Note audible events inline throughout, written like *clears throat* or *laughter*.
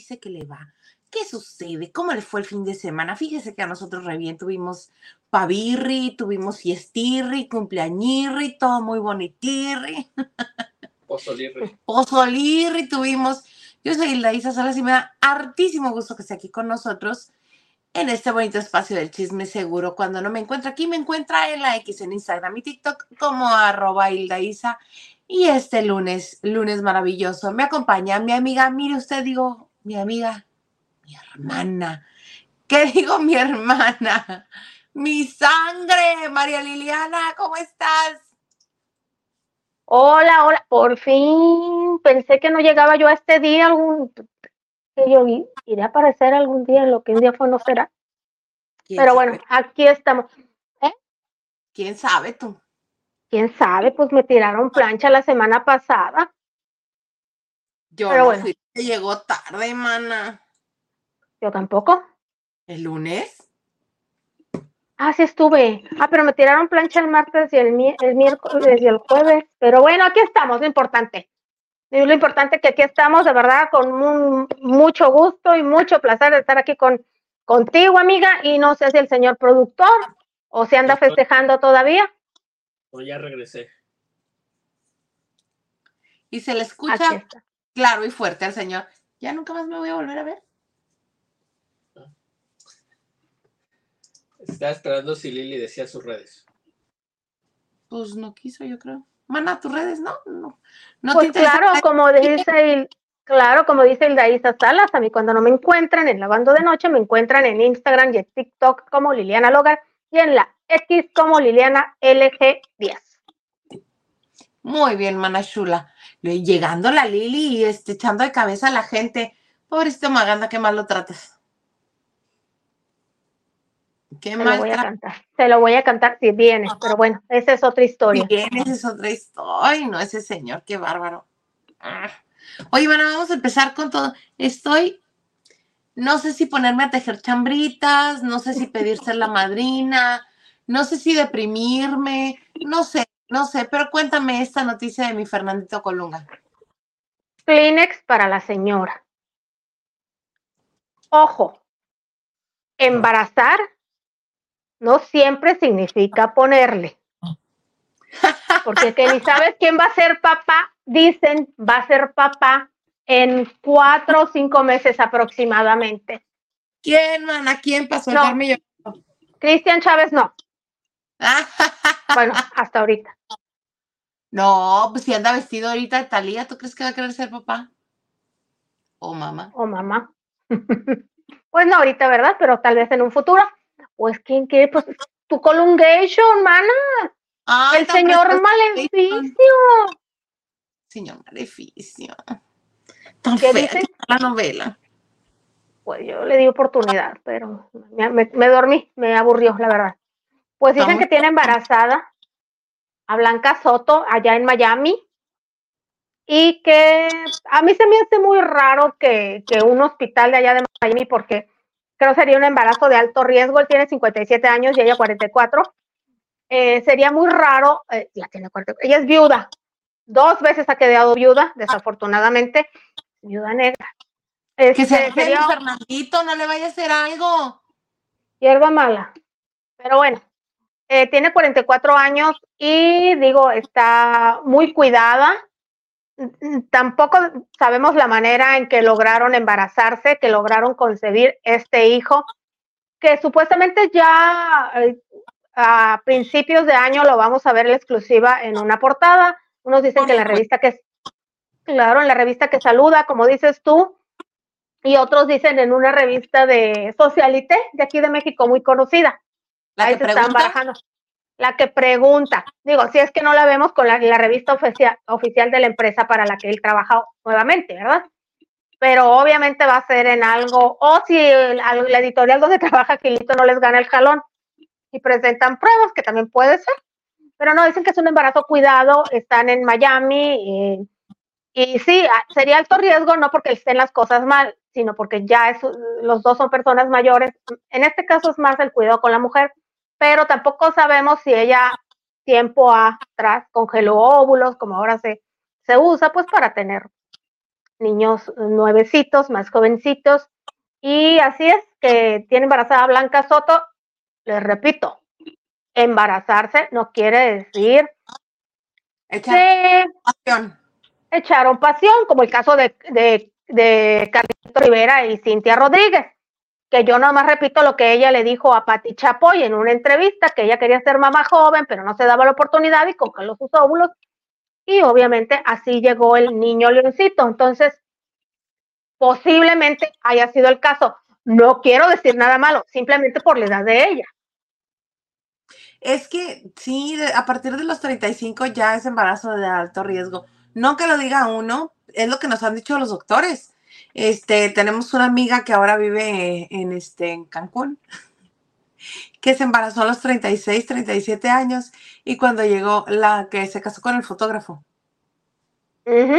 dice que le va? ¿Qué sucede? ¿Cómo le fue el fin de semana? Fíjese que a nosotros re bien tuvimos pavirri, tuvimos fiestirri, cumpleañirri, todo muy bonitirri. *laughs* Pozolirri. Pozolirri tuvimos. Yo soy Hilda Isa Salas y me da hartísimo gusto que esté aquí con nosotros en este bonito espacio del chisme seguro. Cuando no me encuentra aquí, me encuentra en la X, en Instagram y TikTok como arroba Hilda Isa. Y este lunes, lunes maravilloso, me acompaña mi amiga, mire usted, digo, mi amiga, mi hermana. ¿Qué digo mi hermana? Mi sangre, María Liliana, ¿cómo estás? Hola, hola, por fin pensé que no llegaba yo a este día, algún que yo iré a aparecer algún día en lo que un día fue no será. Pero bueno, aquí estamos. ¿Eh? ¿Quién sabe tú? ¿Quién sabe? Pues me tiraron plancha la semana pasada. Yo Pero bueno. Llegó tarde, mana. Yo tampoco. ¿El lunes? Ah, sí estuve. Ah, pero me tiraron plancha el martes y el, miércoles y el jueves. Pero bueno, aquí estamos, lo importante. lo importante es que aquí estamos, de verdad, con mucho gusto y mucho placer de estar aquí con, contigo, amiga. Y no sé si el señor productor o si anda festejando todavía. O ya regresé. Y se le escucha claro y fuerte al señor. Ya nunca más me voy a volver a ver. Estaba esperando si Lili decía sus redes. Pues no quiso, yo creo. Mana, tus redes, ¿no? No, no pues claro, como dice el, claro, como dice el Daísa Salas, a mí cuando no me encuentran en Lavando de Noche, me encuentran en Instagram y en TikTok como Liliana Logar y en la X como Liliana LG10. Muy bien, mana chula. Llegando la Lili y este, echando de cabeza a la gente. Pobrecito Maganda, qué mal lo tratas. ¿Qué se lo voy a cantar. Se lo voy a cantar si viene, pero bueno, esa es otra historia. Bien, esa es otra historia. Ay, no, ese señor, qué bárbaro. Ah. Oye, bueno, vamos a empezar con todo. Estoy, no sé si ponerme a tejer chambritas, no sé si pedir ser la madrina, no sé si deprimirme, no sé, no sé, pero cuéntame esta noticia de mi Fernandito Colunga. Kleenex para la señora. Ojo, embarazar no siempre significa ponerle. *laughs* Porque que ni sabes quién va a ser papá, dicen va a ser papá en cuatro o cinco meses aproximadamente. ¿Quién, mana? ¿Quién pasó no. Cristian Chávez no. Bueno, hasta ahorita. No, pues si anda vestido ahorita de Talía, ¿tú crees que va a querer ser papá? O mamá. O mamá. *laughs* pues no ahorita, ¿verdad? Pero tal vez en un futuro. Pues, ¿quién quiere? Pues, tu colungation, mana. el señor Maleficio. Señor Maleficio. Tan ¿Qué dice? la novela. Pues yo le di oportunidad, pero me, dormí, me aburrió, la verdad. Pues dicen que tiene embarazada a Blanca Soto allá en Miami y que a mí se me hace muy raro que, que un hospital de allá de Miami, porque creo sería un embarazo de alto riesgo, él tiene 57 años y ella 44. Eh, sería muy raro, eh, ya tiene ella es viuda, dos veces ha quedado viuda, desafortunadamente, viuda negra. que se este, sería Fernandito, no le vaya a hacer algo. Hierba mala. Pero bueno, eh, tiene 44 años y digo, está muy cuidada, tampoco sabemos la manera en que lograron embarazarse, que lograron concebir este hijo, que supuestamente ya eh, a principios de año lo vamos a ver en exclusiva en una portada. Unos dicen que la revista que claro, en la revista que saluda, como dices tú, y otros dicen en una revista de Socialité de aquí de México muy conocida. Ahí se están barajando la que pregunta. Digo, si es que no la vemos con la, revista oficial, oficial de la empresa para la que él trabaja nuevamente, ¿verdad? Pero obviamente va a ser en algo, o si la editorial donde *laughs* trabaja Quilito no les gana el jalón y presentan pruebas, que también puede ser. Pero no, dicen que es un embarazo cuidado, están en Miami. Eh, y sí, sería alto riesgo, no porque estén las cosas mal, sino porque ya es, los dos son personas mayores. En este caso es más el cuidado con la mujer pero tampoco sabemos si ella tiempo atrás congeló óvulos, como ahora se, se usa, pues para tener niños nuevecitos, más jovencitos. Y así es que tiene embarazada Blanca Soto. Les repito, embarazarse no quiere decir Echar pasión. echaron pasión, como el caso de, de, de Carlito Rivera y Cintia Rodríguez, que yo nomás repito lo que ella le dijo a Pati Chapoy en una entrevista, que ella quería ser mamá joven, pero no se daba la oportunidad y congeló sus óvulos, y obviamente así llegó el niño leoncito. Entonces, posiblemente haya sido el caso. No quiero decir nada malo, simplemente por la edad de ella. Es que sí, a partir de los 35 ya es embarazo de alto riesgo. No que lo diga uno, es lo que nos han dicho los doctores. Este, tenemos una amiga que ahora vive en este en Cancún, que se embarazó a los 36, 37 años y cuando llegó la que se casó con el fotógrafo, Ujú.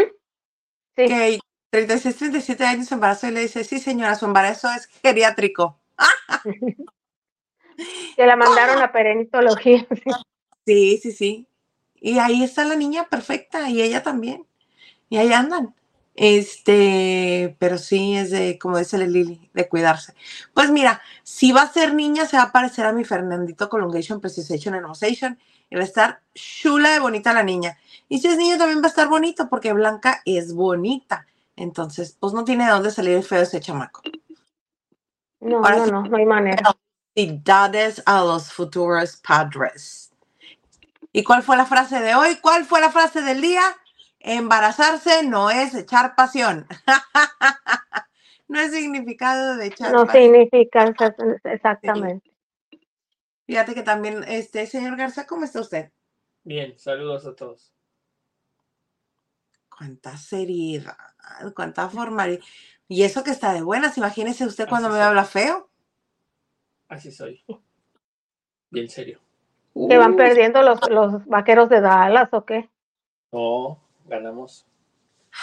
Sí. que 36, 37 años se embarazó y le dice, "Sí, señora, su embarazo es geriátrico." *laughs* que la mandaron a perenitología. sí. Sí, sí, sí. Y ahí está la niña perfecta y ella también. Y ahí andan. Este, pero sí es de, como dice Lili, de cuidarse. Pues mira, si va a ser niña, se va a parecer a mi Fernandito Colongation, Precisation and Osation, y va a estar chula de bonita la niña. Y si es niño, también va a estar bonito, porque Blanca es bonita. Entonces, pues no tiene de dónde salir feo ese chamaco. No, Ahora no, sí. no, no hay manera. Felicidades a los futuros padres. ¿Y cuál fue la frase de hoy? ¿Cuál fue la frase del día? Embarazarse no es echar pasión. *laughs* no es significado de echar No pasión. significa exa- exactamente. Fíjate que también, este, señor Garza, ¿cómo está usted? Bien, saludos a todos. Cuánta seriedad, cuánta formalidad. Y eso que está de buenas, imagínese usted cuando Así me soy. habla feo. Así soy. Bien serio. ¿Que van perdiendo los, los vaqueros de Dallas o qué? No, ganamos.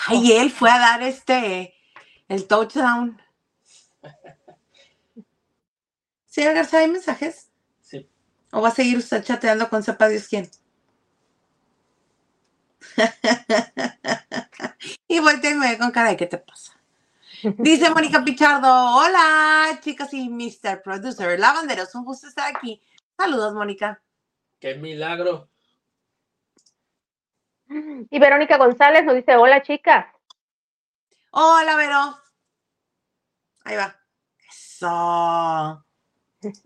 Ay, él fue a dar este, el touchdown. Señor Garza, ¿hay mensajes? Sí. ¿O va a seguir usted chateando con sepa Dios quién? *laughs* y voltea y me ve con cara de ¿qué te pasa? Dice Mónica Pichardo, hola chicas y Mr. Producer, lavanderos, un gusto estar aquí. Saludos, Mónica. ¡Qué milagro! Y Verónica González nos dice, hola chicas. Hola, Vero. Ahí va. Eso. *laughs*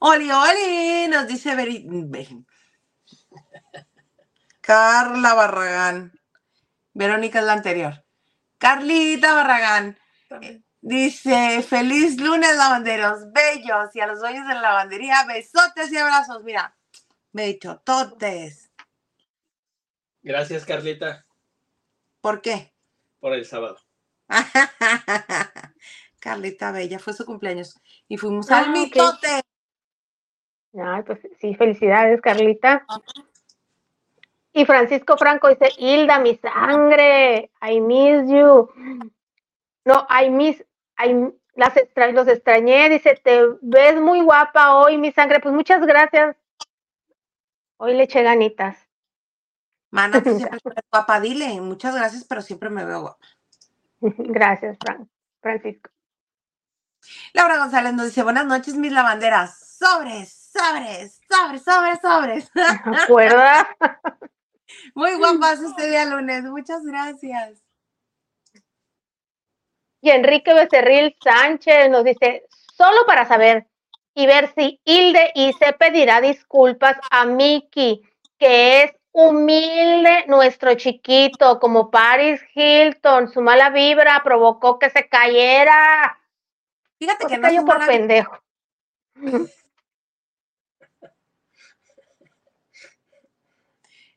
Oli, Oli, nos dice Veri- Ve- Carla Barragán. Verónica es la anterior. Carlita Barragán También. dice: Feliz lunes, lavanderos, bellos. Y a los dueños de la lavandería, besotes y abrazos. Mira, bechototes. Gracias, Carlita, ¿Por qué? por el sábado. *laughs* Carlita Bella, fue su cumpleaños. Y fuimos Ah, al ok. mitote. Ay, pues sí, felicidades, Carlita. Y Francisco Franco dice, Hilda, mi sangre, I miss you. No, I miss, I, las extra- los extrañé, dice, te ves muy guapa hoy, mi sangre. Pues muchas gracias. Hoy le eché ganitas. Mana, tú *laughs* siempre eres guapa, dile. Muchas gracias, pero siempre me veo guapa. Gracias, Fran, Francisco. Laura González nos dice, buenas noches, mis lavanderas. Sobres, sobres, sobres, sobres, sobres. *laughs* ¿Acuerdas? *laughs* Muy guapas este día lunes. Muchas gracias. Y Enrique Becerril Sánchez nos dice, solo para saber y ver si Hilde y se pedirá disculpas a Miki, que es humilde nuestro chiquito, como Paris Hilton, su mala vibra provocó que se cayera. Fíjate que no es cayó por mala- pendejo.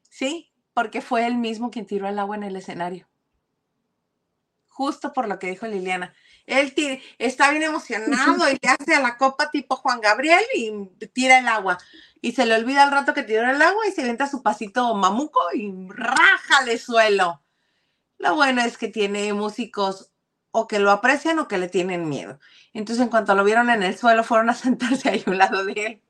Sí, porque fue él mismo quien tiró el agua en el escenario. Justo por lo que dijo Liliana. Él está bien emocionado y le hace a la copa tipo Juan Gabriel y tira el agua. Y se le olvida al rato que tiró el agua y se avienta su pasito mamuco y rájale suelo. Lo bueno es que tiene músicos o que lo aprecian o que le tienen miedo. Entonces, en cuanto lo vieron en el suelo, fueron a *laughs* sentarse ahí a un lado de él.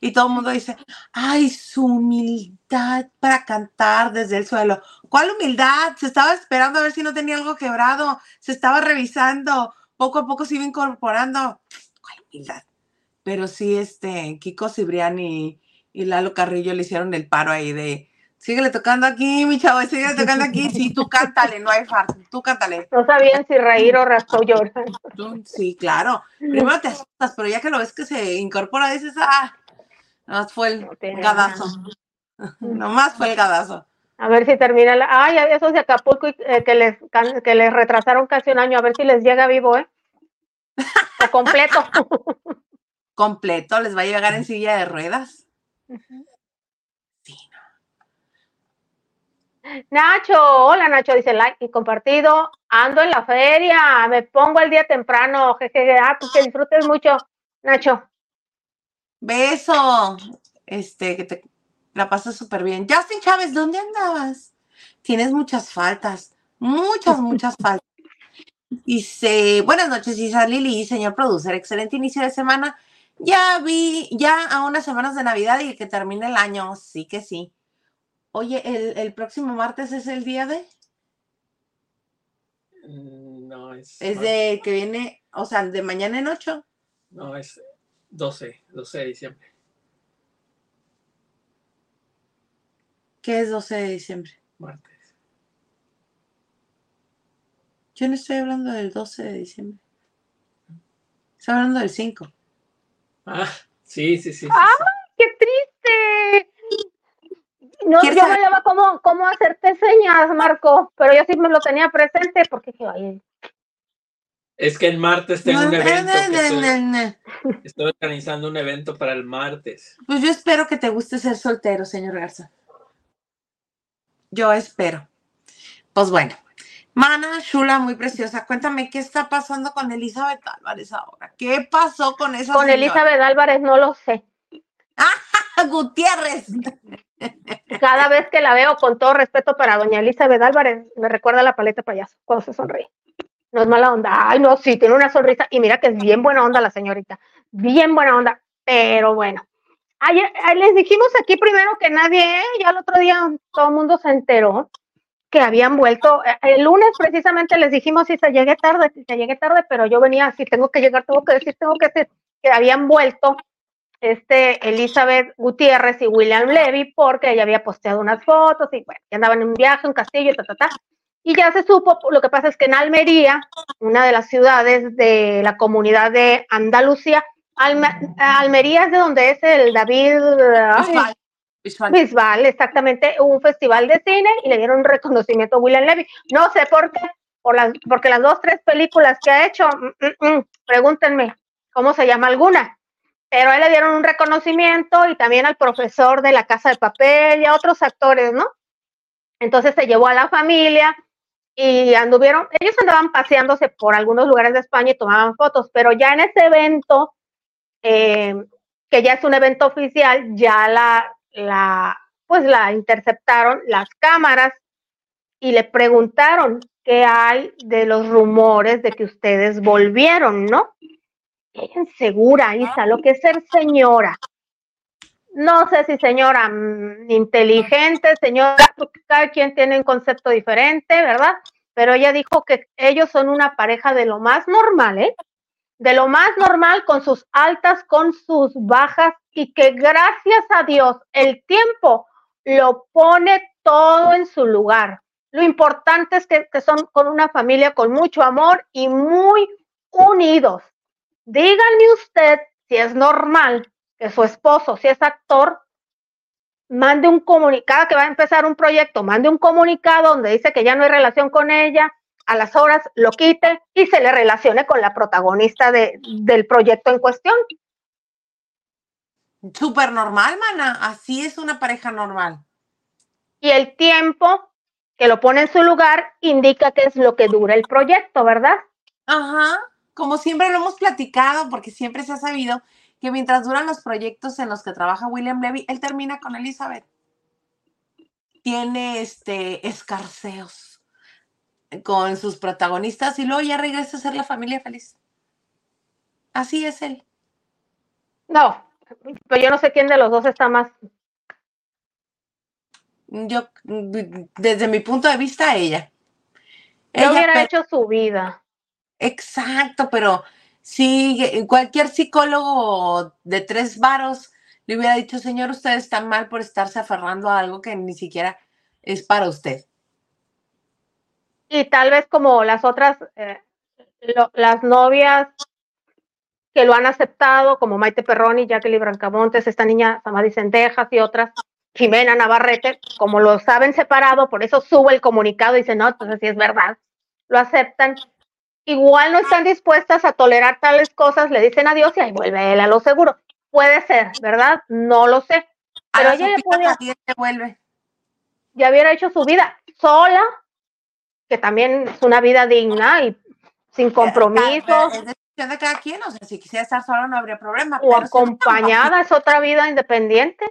Y todo el mundo dice, ay, su humildad para cantar desde el suelo. ¿Cuál humildad? Se estaba esperando a ver si no tenía algo quebrado, se estaba revisando, poco a poco se iba incorporando. ¿Cuál humildad? Pero sí, este, Kiko Cibriani y Lalo Carrillo le hicieron el paro ahí de, síguele tocando aquí, mi chavo, síguele tocando aquí. Sí, tú cántale, no hay farsa, tú cántale. No sabían si reír o rascó llorar. Sí, claro. Primero te asustas, pero ya que lo ves que se incorpora, dices, ah, nomás fue el gadazo. nomás fue el gadazo. A ver si termina la. Ay, esos de Acapulco eh, que, les, que les retrasaron casi un año, a ver si les llega vivo, ¿eh? O completo. *laughs* completo, les va a llegar en silla de ruedas. Sí, Nacho, hola Nacho, dice like y compartido. Ando en la feria, me pongo el día temprano. Jejeje, ah, pues que disfrutes mucho, Nacho. Beso. Este, que te la pasas súper bien. Justin Chávez, ¿dónde andabas? Tienes muchas faltas, muchas, *laughs* muchas faltas. Dice, buenas noches, Isa Lili, señor producer, excelente inicio de semana. Ya vi, ya a unas semanas de Navidad y que termine el año, sí que sí. Oye, ¿el, próximo martes es el día de? Mm, no, es. Es de que viene, o sea, de mañana en 8. No, es 12, 12 de diciembre. ¿Qué es 12 de diciembre? Martes. Yo no estoy hablando del 12 de diciembre. Estoy hablando del 5. Ah, sí, sí, sí. ¡Ay, qué triste! No, yo no sabía cómo, cómo hacerte señas, Marco, pero yo sí me lo tenía presente porque Es que el martes tengo un evento. estoy, organizando un evento para el martes. Pues yo espero que te guste ser soltero, señor Garza. Yo espero. Pues bueno, Mana Shula, muy preciosa, cuéntame qué está pasando con Elizabeth Álvarez ahora. ¿Qué pasó con esa? Con Elizabeth Álvarez no lo sé. ¡Ah, *laughs* Gutiérrez! Cada vez que la veo, con todo respeto para doña Elizabeth Álvarez, me recuerda la paleta payaso cuando se sonríe. No es mala onda. Ay, no, sí, tiene una sonrisa. Y mira que es bien buena onda la señorita. Bien buena onda. Pero bueno. Ayer, les dijimos aquí primero que nadie, ¿eh? ya el otro día todo el mundo se enteró que habían vuelto. Eh, el lunes precisamente les dijimos, si se llegué tarde, si se llegué tarde, pero yo venía así, tengo que llegar, tengo que decir, tengo que decir, que habían vuelto este Elizabeth Gutiérrez y William Levy porque ella había posteado unas fotos y bueno, que andaban en un viaje, un castillo, ta, ta, ta. Y ya se supo, lo que pasa es que en Almería, una de las ciudades de la comunidad de Andalucía, Almería es de donde es el David Bisbal. Bisbal. exactamente, un festival de cine y le dieron un reconocimiento a William Levy. No sé por qué, por las, porque las dos, tres películas que ha hecho, mm, mm, mm, pregúntenme, ¿cómo se llama alguna? pero a él le dieron un reconocimiento y también al profesor de la Casa de Papel y a otros actores, ¿no? Entonces se llevó a la familia y anduvieron, ellos andaban paseándose por algunos lugares de España y tomaban fotos, pero ya en ese evento, eh, que ya es un evento oficial, ya la, la, pues la interceptaron las cámaras y le preguntaron qué hay de los rumores de que ustedes volvieron, ¿no? ella segura, Isa, lo que es ser señora. No sé si señora mm, inteligente, señora, cada quien tiene un concepto diferente, ¿verdad? Pero ella dijo que ellos son una pareja de lo más normal, ¿eh? De lo más normal, con sus altas, con sus bajas, y que gracias a Dios el tiempo lo pone todo en su lugar. Lo importante es que, que son con una familia con mucho amor y muy unidos. Díganme usted si es normal que su esposo, si es actor, mande un comunicado que va a empezar un proyecto, mande un comunicado donde dice que ya no hay relación con ella, a las horas lo quite y se le relacione con la protagonista de, del proyecto en cuestión. Súper normal, mana. Así es una pareja normal. Y el tiempo que lo pone en su lugar indica que es lo que dura el proyecto, ¿verdad? Ajá como siempre lo hemos platicado, porque siempre se ha sabido que mientras duran los proyectos en los que trabaja William Levy, él termina con Elizabeth. Tiene este escarceos con sus protagonistas y luego ya regresa a ser la familia feliz. Así es él. No, Pero yo no sé quién de los dos está más. Yo, desde mi punto de vista, ella. ella hubiera hecho su vida. Exacto, pero si cualquier psicólogo de tres varos le hubiera dicho, señor, usted está mal por estarse aferrando a algo que ni siquiera es para usted. Y tal vez como las otras, eh, las novias que lo han aceptado, como Maite Perroni, Jacqueline Brancamontes, esta niña Samadhi Centejas y otras, Jimena Navarrete, como lo saben separado, por eso sube el comunicado y dice, no, entonces sí es verdad, lo aceptan. Igual no están dispuestas a tolerar tales cosas, le dicen adiós y ahí vuelve él a lo seguro. Puede ser, ¿verdad? No lo sé. Pero ella ya vuelve. Ya hubiera hecho su vida sola, que también es una vida digna y sin compromisos. Es decisión de cada quien, o sea, si quisiera estar sola no habría problema. O acompañada, es otra vida independiente.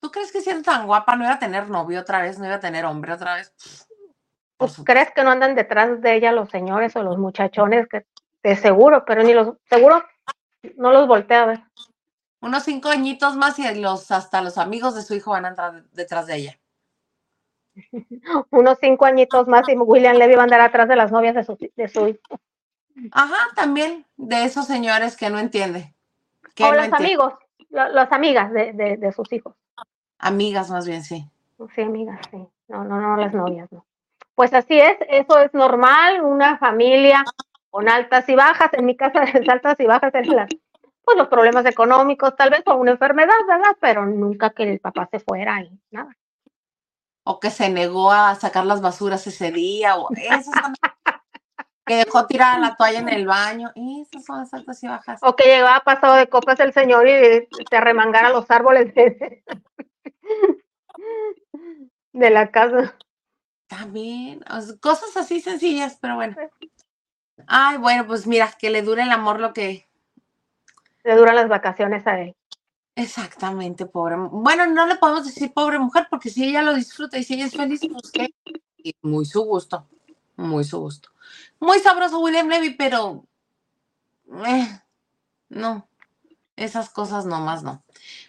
¿Tú crees que siendo tan guapa no iba a tener novio otra vez, no iba a tener hombre otra vez? Pues, ¿Crees que no andan detrás de ella los señores o los muchachones? Que de seguro, pero ni los, seguro no los voltea a ver. Unos cinco añitos más y los, hasta los amigos de su hijo van a entrar detrás de ella. *laughs* Unos cinco añitos más y William Levy va a andar atrás de las novias de su, de su hijo. Ajá, también de esos señores que no entiende. o los amigos, las amigas de, de sus hijos. Amigas más bien, sí. Sí, amigas, sí. No, no, no, las novias, no. Pues así es, eso es normal, una familia con altas y bajas. En mi casa, *laughs* las altas y bajas las, pues los problemas económicos, tal vez o una enfermedad, ¿verdad? Pero nunca que el papá se fuera y nada. O que se negó a sacar las basuras ese día, o eso *laughs* que dejó tirada la toalla en el baño. Esas son las altas y bajas. O que llegaba pasado de copas el señor y se arremangara los árboles. De *laughs* de la casa. También, cosas así sencillas, pero bueno. Ay, bueno, pues mira, que le dure el amor lo que... Le duran las vacaciones a él. Exactamente, pobre. Bueno, no le podemos decir pobre mujer, porque si ella lo disfruta y si ella es feliz, pues que muy su gusto, muy su gusto. Muy sabroso William Levy, pero eh, no, esas cosas nomás no.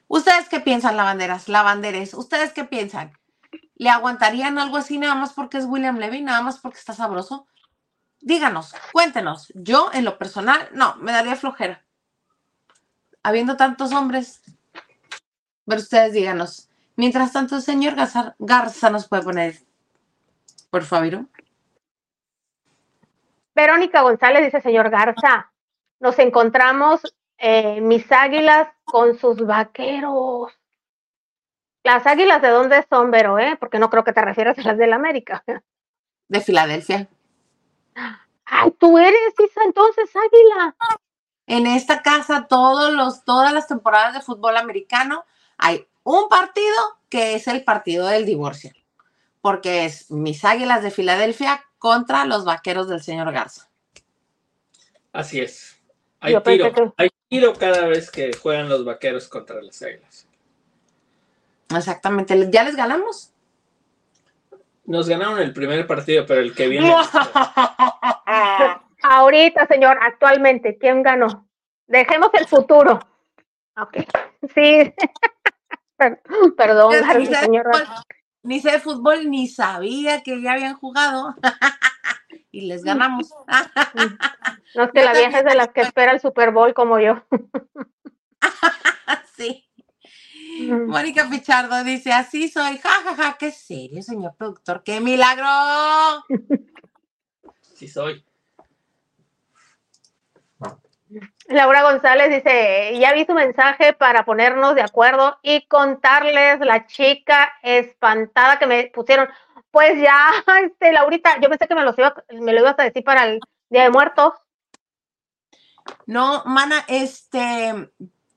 ¿Ustedes qué piensan, lavanderas, lavanderes? ¿Ustedes qué piensan? ¿Le aguantarían algo así nada más porque es William Levy, nada más porque está sabroso? Díganos, cuéntenos. Yo, en lo personal, no, me daría flojera. Habiendo tantos hombres. Pero ustedes díganos. Mientras tanto, el señor Garza, nos puede poner, por favor. Verónica González dice, señor Garza, nos encontramos eh, mis águilas con sus vaqueros. Las águilas de dónde son, Vero, ¿eh? Porque no creo que te refieras a las de la América. De Filadelfia. Ay, tú eres Isa, entonces águila. En esta casa, todos los, todas las temporadas de fútbol americano, hay un partido que es el partido del divorcio. Porque es mis águilas de Filadelfia contra los vaqueros del señor Garza. Así es. Hay tiro, hay tiro cada vez que juegan los vaqueros contra las águilas. Exactamente. ¿Ya les ganamos? Nos ganaron el primer partido, pero el que viene. *laughs* Ahorita, señor, actualmente, ¿quién ganó? Dejemos el futuro. Ok. Sí. *laughs* Perdón, ni señor. ni sé de fútbol, ni sabía que ya habían jugado. *laughs* y les ganamos. *laughs* no es que la vieja es de las que espera el Super Bowl como yo. sí. Mónica Pichardo dice, así soy, jajaja, ja, ja. qué serio, señor productor, qué milagro. Sí soy. Laura González dice, ya vi su mensaje para ponernos de acuerdo y contarles la chica espantada que me pusieron. Pues ya, *laughs* este, Laurita, yo pensé que me, los iba, me lo ibas a decir para el Día de Muertos. No, mana, este,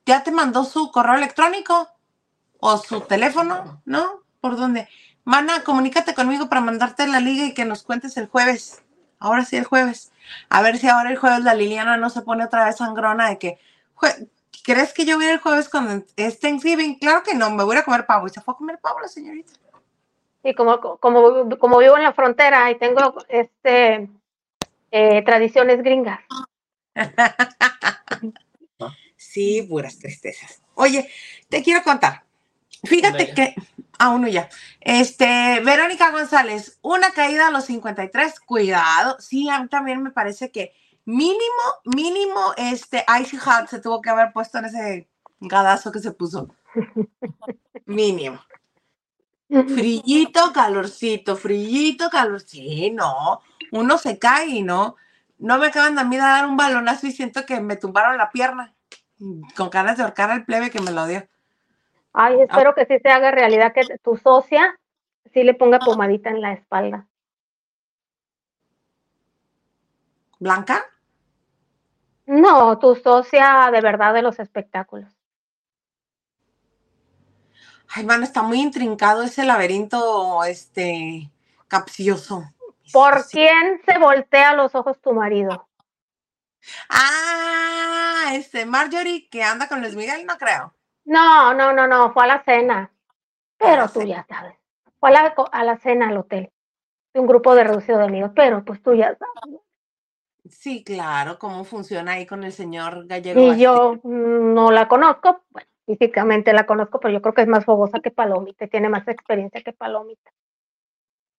¿ya te mandó su correo electrónico? o su teléfono, ¿no? ¿Por dónde? Mana, comunícate conmigo para mandarte la liga y que nos cuentes el jueves. Ahora sí, el jueves. A ver si ahora el jueves la Liliana no se pone otra vez sangrona de que, ¿crees que yo voy el jueves cuando es Thanksgiving? Claro que no, me voy a comer pavo. Y se fue a comer pavo la señorita. Sí, como, como, como vivo en la frontera y tengo este eh, tradiciones gringas. *laughs* sí, puras tristezas. Oye, Oye, te quiero contar. Fíjate que, a uno ya. Este, Verónica González, una caída a los 53, cuidado. Sí, a mí también me parece que mínimo, mínimo, este, Icy Hot se tuvo que haber puesto en ese gadazo que se puso. *laughs* mínimo. Frillito, calorcito, frillito, calor. Sí, no. Uno se cae y no. No me acaban de a mí de dar un balonazo y siento que me tumbaron la pierna. Con ganas de ahorcar al plebe que me lo dio. Ay, espero que sí se haga realidad que tu socia sí le ponga pomadita en la espalda. ¿Blanca? No, tu socia de verdad de los espectáculos. Ay, mano, está muy intrincado ese laberinto, este, capcioso. ¿Por quién se voltea los ojos tu marido? Ah, este, Marjorie que anda con Luis Miguel, no creo. No, no, no, no, fue a la cena. Pero tú ya sabes. Fue a la, a la cena al hotel. De un grupo de reducido de amigos, pero pues tú ya sabes. Sí, claro, cómo funciona ahí con el señor gallego. Y yo no la conozco, bueno, físicamente la conozco, pero yo creo que es más fogosa que Palomita, tiene más experiencia que Palomita.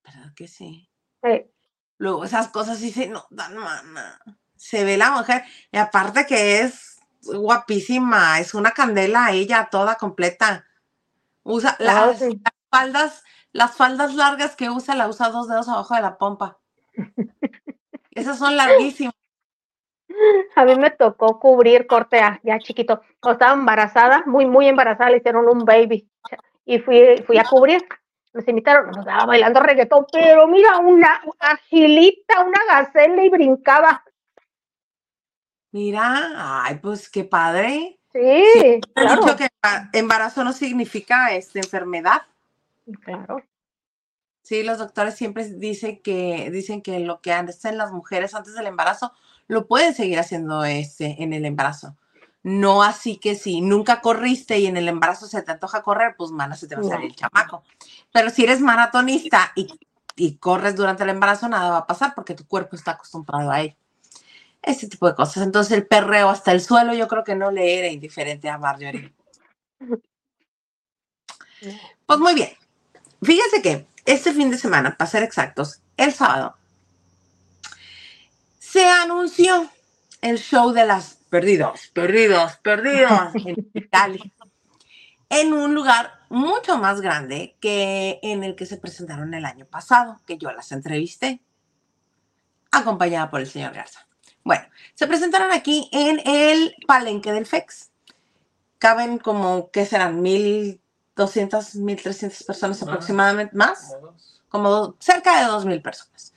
¿Verdad que sí? Sí. Luego esas cosas sí se notan, mana. Se ve la mujer, y aparte que es guapísima, es una candela ella, toda completa. Usa las, faldas, las faldas largas que usa, la usa dos dedos abajo de la pompa. Esas son larguísimas. A mí me tocó cubrir cortea, ya chiquito. Estaba embarazada, muy, muy embarazada, le hicieron un baby. Y fui, fui a cubrir. Nos invitaron, nos estaba bailando reggaetón, pero mira, una agilita, una gacela y brincaba. Mira, ay, pues qué padre. Sí, claro. Dicho que embarazo no significa esta enfermedad. Claro. Sí, los doctores siempre dicen que, dicen que lo que hacen las mujeres antes del embarazo lo pueden seguir haciendo este, en el embarazo. No así que si nunca corriste y en el embarazo se te antoja correr, pues mana, se te va a salir el chamaco. Pero si eres maratonista y, y corres durante el embarazo, nada va a pasar porque tu cuerpo está acostumbrado a ello ese tipo de cosas. Entonces el perreo hasta el suelo yo creo que no le era indiferente a Marjorie. Pues muy bien. Fíjense que este fin de semana, para ser exactos, el sábado, se anunció el show de las perdidos, perdidos, perdidos en *laughs* Italia, en un lugar mucho más grande que en el que se presentaron el año pasado, que yo las entrevisté, acompañada por el señor Garza. Bueno, se presentaron aquí en el palenque del FEX. Caben como, ¿qué serán? ¿1.200, 1.300 personas aproximadamente? ¿Más? Como cerca de 2.000 personas.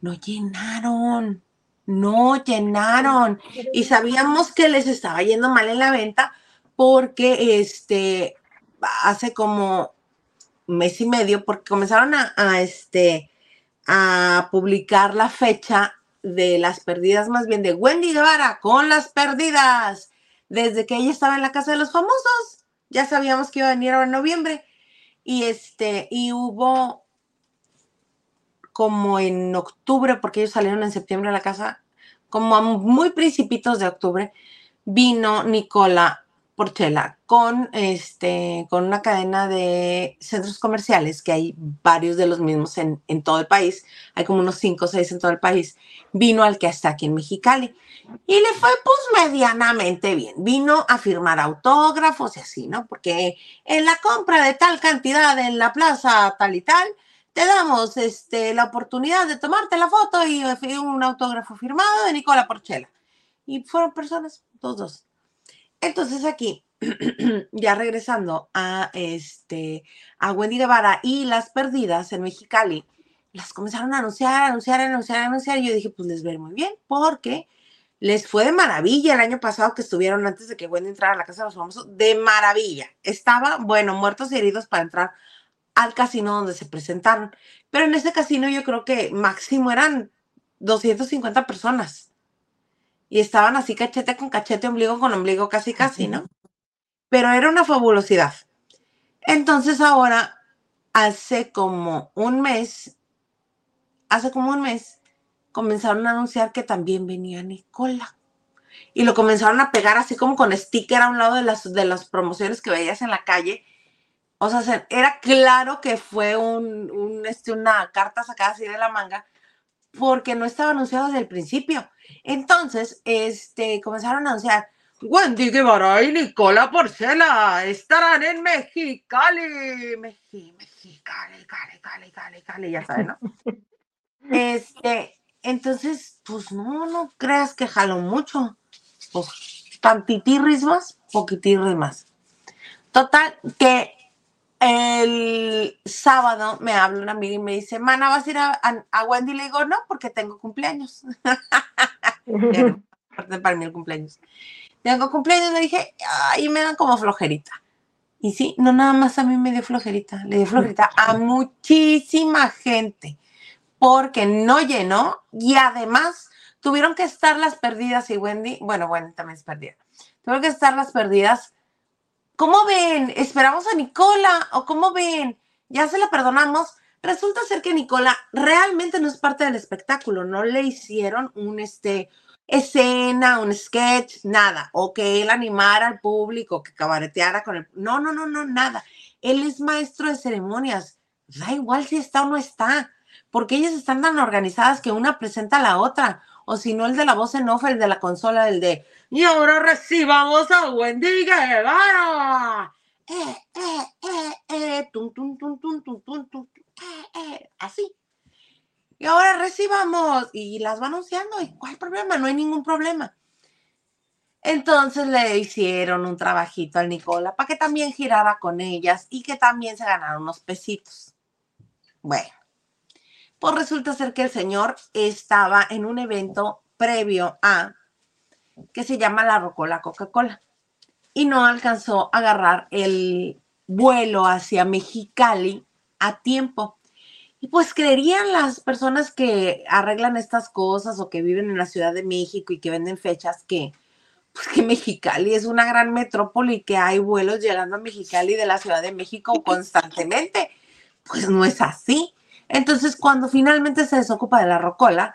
No llenaron, no llenaron. Y sabíamos que les estaba yendo mal en la venta porque este, hace como mes y medio, porque comenzaron a, a este, a publicar la fecha de las perdidas, más bien de Wendy Guevara con las perdidas. Desde que ella estaba en la casa de los famosos, ya sabíamos que iba a venir ahora en noviembre. Y este, y hubo como en octubre, porque ellos salieron en septiembre a la casa, como a muy principitos de octubre, vino Nicola Porchela con, este, con una cadena de centros comerciales, que hay varios de los mismos en, todo el país, hay como unos cinco o seis en todo el país, vino al que está aquí en Mexicali y le fue pues medianamente bien. Vino a firmar autógrafos y así, ¿no? Porque en la compra de tal cantidad en la plaza tal y tal, te damos este, la oportunidad de tomarte la foto y un autógrafo firmado de Nicola Porchela. Y fueron personas, dos, dos entonces aquí, *clears throat* ya regresando a, este, a Wendy Guevara y las perdidas en Mexicali, las comenzaron a anunciar, anunciar, anunciar, anunciar. Y yo dije, pues les ver muy bien, porque les fue de maravilla el año pasado que estuvieron antes de que Wendy entrara a la casa de los famosos, de maravilla. Estaba, bueno, muertos y heridos para entrar al casino donde se presentaron. Pero en ese casino yo creo que máximo eran 250 personas y estaban así cachete con cachete, ombligo con ombligo, casi casi, ¿no? Pero era una fabulosidad. Entonces ahora, hace como un mes, hace como un mes, comenzaron a anunciar que también venía Nicola. y lo comenzaron a pegar así como con sticker a un lado de las, de las promociones que veías en la calle. O sea, era claro que fue un, un, este, una carta sacada así de la manga porque no estaba anunciado desde el principio. Entonces, este, comenzaron a anunciar, Wendy Guevara y Nicola Porcela estarán en Mexicali. Mexicali, Mexicali, Cali, Cali, Cali, Cali, ya saben, ¿no? *laughs* Este, entonces, pues no, no creas que jaló mucho. Pues tantitirris más, poquitirris más. Total, que el sábado me habla una amiga y me dice, Mana, ¿vas a ir a, a, Wendy? Le digo, no, porque tengo cumpleaños. *laughs* para mí el cumpleaños. Tengo cumpleaños, le dije, ay, me dan como flojerita. Y sí, no nada más a mí me dio flojerita, le dio flojerita a muchísima gente, porque no llenó y además tuvieron que estar las perdidas y Wendy, bueno, Wendy también es perdida, tuvieron que estar las perdidas ¿Cómo ven? ¿Esperamos a Nicola? ¿O cómo ven? Ya se la perdonamos. Resulta ser que Nicola realmente no es parte del espectáculo. No le hicieron un este, escena, un sketch, nada. O que él animara al público, que cabareteara con el. No, no, no, no, nada. Él es maestro de ceremonias. Da igual si está o no está. Porque ellas están tan organizadas que una presenta a la otra. O si no, el de la voz en off, el de la consola, el de y ahora recibamos a Wendy Guevara. Eh, eh, eh, eh, tum, tum, tum, tum, tum, tum, tum, eh, eh, así. Y ahora recibamos. Y las va anunciando. ¿Y cuál problema? No hay ningún problema. Entonces le hicieron un trabajito al Nicola para que también girara con ellas y que también se ganara unos pesitos. Bueno, pues resulta ser que el señor estaba en un evento previo a que se llama la Rocola Coca-Cola. Y no alcanzó a agarrar el vuelo hacia Mexicali a tiempo. Y pues creerían las personas que arreglan estas cosas o que viven en la Ciudad de México y que venden fechas que, pues que Mexicali es una gran metrópoli y que hay vuelos llegando a Mexicali de la Ciudad de México constantemente. Pues no es así. Entonces, cuando finalmente se desocupa de la rocola,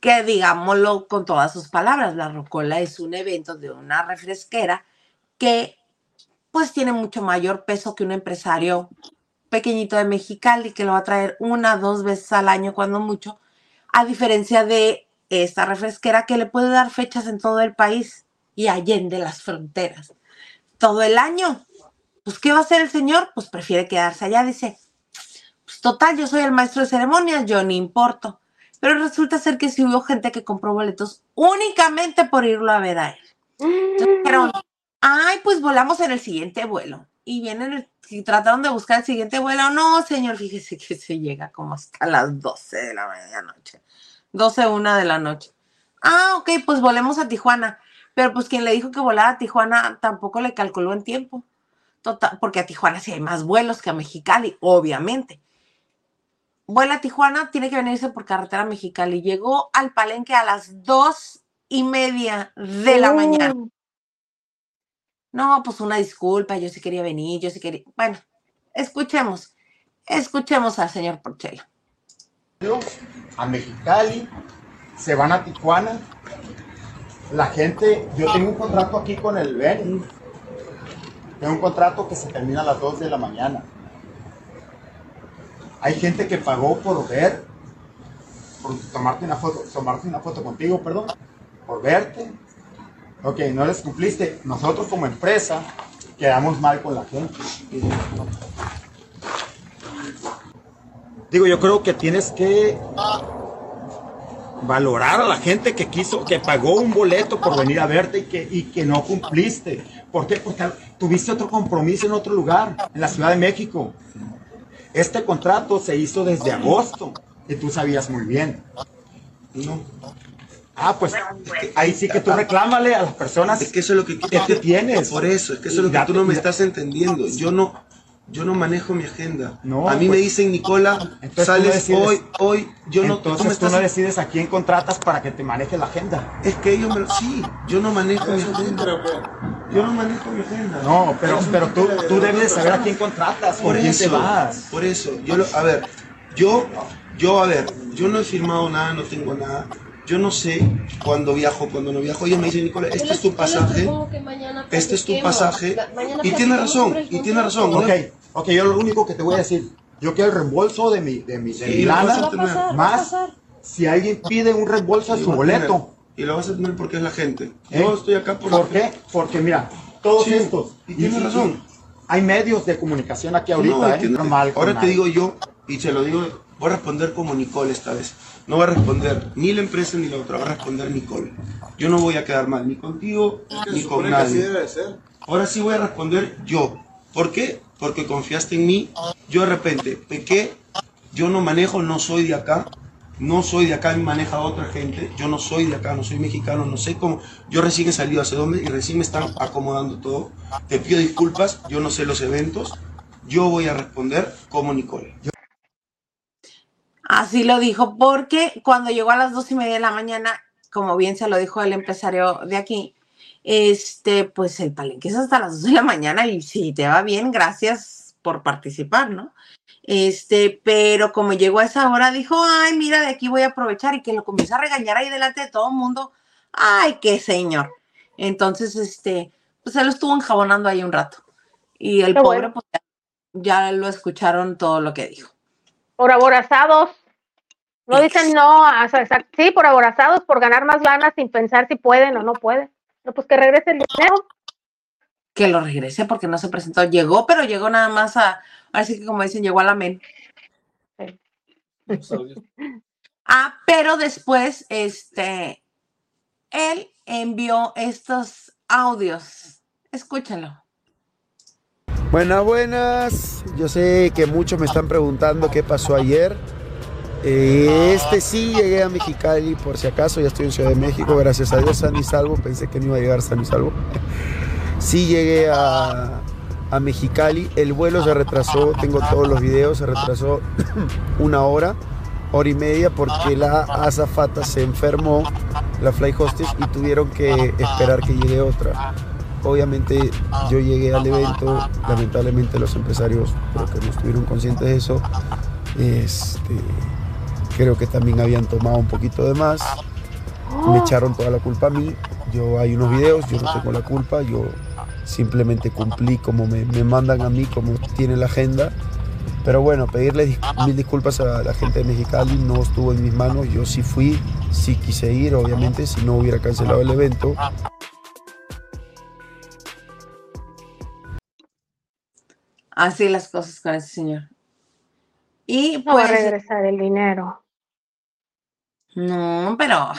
que digámoslo con todas sus palabras, la Rocola es un evento de una refresquera que pues tiene mucho mayor peso que un empresario pequeñito de Mexicali que lo va a traer una, dos veces al año cuando mucho, a diferencia de esta refresquera que le puede dar fechas en todo el país y allende las fronteras. Todo el año. Pues, ¿qué va a hacer el señor? Pues prefiere quedarse allá, dice. Total, yo soy el maestro de ceremonias, yo ni importo. Pero resulta ser que sí hubo gente que compró boletos únicamente por irlo a ver a él. Entonces ay, pues volamos en el siguiente vuelo. Y vienen y trataron de buscar el siguiente vuelo. No, señor, fíjese que se llega como hasta las 12 de la medianoche. 12, una de la noche. Ah, ok, pues volemos a Tijuana. Pero pues quien le dijo que volara a Tijuana tampoco le calculó en tiempo. Total, porque a Tijuana sí hay más vuelos que a Mexicali, obviamente vuela a Tijuana, tiene que venirse por carretera Mexicali. Llegó al palenque a las dos y media de la mañana. Uh. No, pues una disculpa, yo sí quería venir, yo sí quería. Bueno, escuchemos, escuchemos al señor Porchela. A Mexicali, se van a Tijuana. La gente, yo tengo un contrato aquí con el Ben. Tengo un contrato que se termina a las 2 de la mañana. Hay gente que pagó por ver, por tomarte una foto, tomarte una foto contigo, perdón, por verte. Ok, no les cumpliste. Nosotros como empresa quedamos mal con la gente. Digo, yo creo que tienes que valorar a la gente que quiso, que pagó un boleto por venir a verte y que, y que no cumpliste. ¿Por qué? Porque tuviste otro compromiso en otro lugar, en la Ciudad de México. Este contrato se hizo desde agosto y tú sabías muy bien. No. Ah, pues ahí sí que tú reclámale a las personas es que eso es lo que, que tienes. Por eso, es que eso es lo que tú no me estás entendiendo. Yo no, yo no manejo mi agenda. No, a mí me pues, dicen, Nicola, sales hoy, hoy, yo no. Entonces tú, no decides a quién contratas para que te maneje la agenda. Es que ellos me lo. Sí, yo no manejo mi agenda. Yo no manejo mi agenda. No, pero, pero tú, tú debes saber a quién contratas, por, quién te vas. Por eso, yo lo, a ver, yo, yo, a ver, yo no he firmado nada, no tengo nada. yo no sé cuándo viajo, cuándo no viajo. Ella me dice, Nicolás, este es tu pasaje, este es tu pasaje. Y tiene razón, y tiene razón. Ok, ok, yo lo único que te voy a decir, yo quiero el reembolso de mi, de mi, de mi lana, más si alguien pide un reembolso a su boleto. Y lo vas a tener porque es la gente. ¿Eh? Yo estoy acá por... ¿Por qué? Porque mira, todos estos... Y tienes razón. Hay medios de comunicación aquí ahorita, ¿eh? Normal, Ahora te digo yo, y se lo digo, voy a responder como Nicole esta vez. No va a responder ni la empresa ni la otra, va a responder Nicole. Yo no voy a quedar mal ni contigo ni con nadie. Ahora sí voy a responder yo. ¿Por qué? Porque confiaste en mí. Yo de repente pequé, yo no manejo, no soy de acá no soy de acá, me maneja otra gente, yo no soy de acá, no soy mexicano, no sé cómo, yo recién he salido hace dos y recién me están acomodando todo, te pido disculpas, yo no sé los eventos, yo voy a responder como Nicole. Así lo dijo, porque cuando llegó a las dos y media de la mañana, como bien se lo dijo el empresario de aquí, este, pues el palenque es hasta las dos de la mañana y si te va bien, gracias por participar, ¿no? Este, pero como llegó a esa hora, dijo, ay, mira, de aquí voy a aprovechar y que lo comienza a regañar ahí delante de todo el mundo. Ay, qué señor. Entonces, este, pues él estuvo enjabonando ahí un rato. Y el pobre, pues ya, lo escucharon todo lo que dijo. Por aborazados. No dicen no, sí, por aborazados, por ganar más ganas sin pensar si pueden o no pueden. No, pues que regrese el dinero. Que lo regrese porque no se presentó. Llegó, pero llegó nada más a, Así que como dicen, llegó a la men. *laughs* ah, pero después, este, él envió estos audios. Escúchenlo. Buenas, buenas. Yo sé que muchos me están preguntando qué pasó ayer. Este sí llegué a Mexicali, por si acaso, ya estoy en Ciudad de México, gracias a Dios, san y salvo. Pensé que no iba a llegar san y salvo. Sí llegué a, a Mexicali. El vuelo se retrasó, tengo todos los videos, se retrasó *clears throat* una hora, hora y media, porque la azafata se enfermó, la fly hostess, y tuvieron que esperar que llegue otra. Obviamente yo llegué al evento, lamentablemente los empresarios creo que no estuvieron conscientes de eso. Este, creo que también habían tomado un poquito de más. Me echaron toda la culpa a mí. Yo hay unos videos, yo no tengo la culpa, yo simplemente cumplí como me, mandan a mí, como tiene la agenda. Pero bueno, pedirle mil disculpas a la gente de Mexicali no estuvo en mis manos. Yo sí fui, sí quise ir, obviamente, si no hubiera cancelado el evento. Así las cosas con ese señor. Y no va a pues, regresar el dinero. No, pero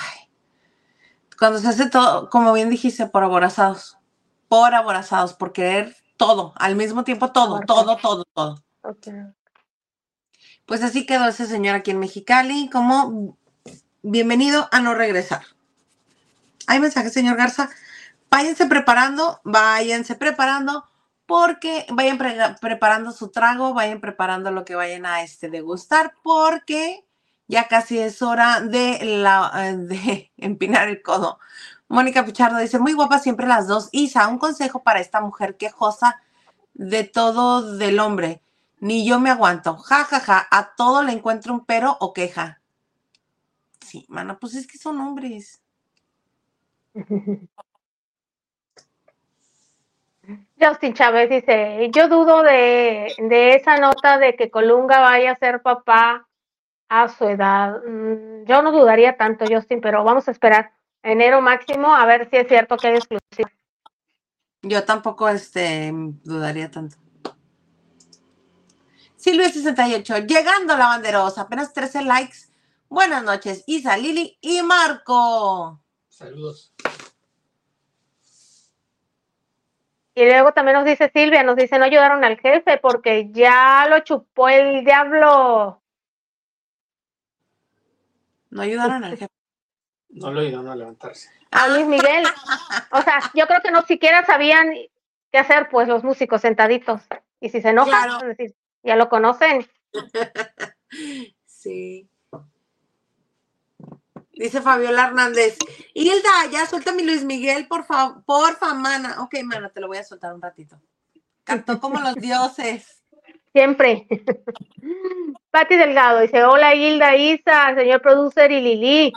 cuando se hace todo, como bien dijiste, por aborazados por aborazados, por querer todo, al mismo tiempo todo, todo, todo, todo. Pues así quedó ese señor aquí en Mexicali, como bienvenido a no regresar. Hay mensaje, señor Garza. Váyanse preparando, váyanse preparando, porque vayan preparando su trago, vayan preparando lo que vayan a este degustar, porque ya casi es hora de, la, de *laughs* empinar el codo. Mónica Pichardo dice, muy guapa siempre las dos. Isa, un consejo para esta mujer quejosa de todo del hombre. Ni yo me aguanto. Ja, ja, ja. A todo le encuentro un pero o queja. Sí, mano, pues es que son hombres. Justin Chávez dice, yo dudo de, esa nota de que Colunga vaya a ser papá a su edad. Mm, yo no dudaría tanto, Justin, pero vamos a esperar enero máximo, a ver si es cierto que hay exclusiva. Yo tampoco este, dudaría tanto. Silvia68, llegando a la banderosa, apenas 13 likes. Buenas noches, Isa, Lili y Marco. Saludos. Y luego también nos dice Silvia, nos dice, no ayudaron al jefe porque ya lo chupó el diablo. No ayudaron al jefe. No lo iban a levantarse. A Luis Miguel. O sea, yo creo que no siquiera sabían qué hacer, pues, los músicos sentaditos. Y si se enojan, decir, ya lo conocen. *laughs* sí. Dice Fabiola Hernández. Hilda, ya suéltame Luis Miguel, por favor, porfa, mana. Ok, mana, te lo voy a soltar un ratito. Cantó como los dioses. Siempre. *laughs* Pati Delgado dice: Hola Hilda, Isa, señor producer y Lili.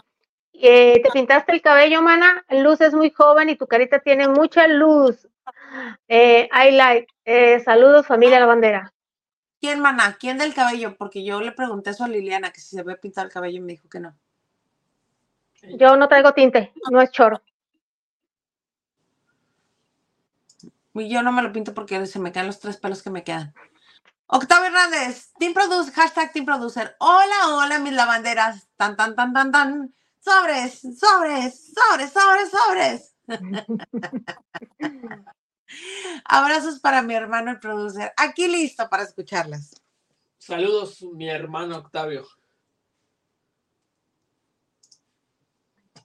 Eh, te pintaste el cabello, mana. Luz es muy joven y tu carita tiene mucha luz. Eh, I like. Eh, saludos, familia La Bandera. ¿Quién, mana? ¿Quién del cabello? Porque yo le pregunté eso a Liliana, que si se ve pintar el cabello y me dijo que no. Yo no traigo tinte, no es choro. Y yo no me lo pinto porque se me caen los tres pelos que me quedan. Octavio Hernández, Team Producer, hashtag Team Producer. Hola, hola, mis lavanderas. Tan, tan, tan, tan, tan. Sobres, sobres, sobres, sobres, sobres. *laughs* Abrazos para mi hermano el producer. Aquí listo para escucharlas. Saludos, mi hermano Octavio.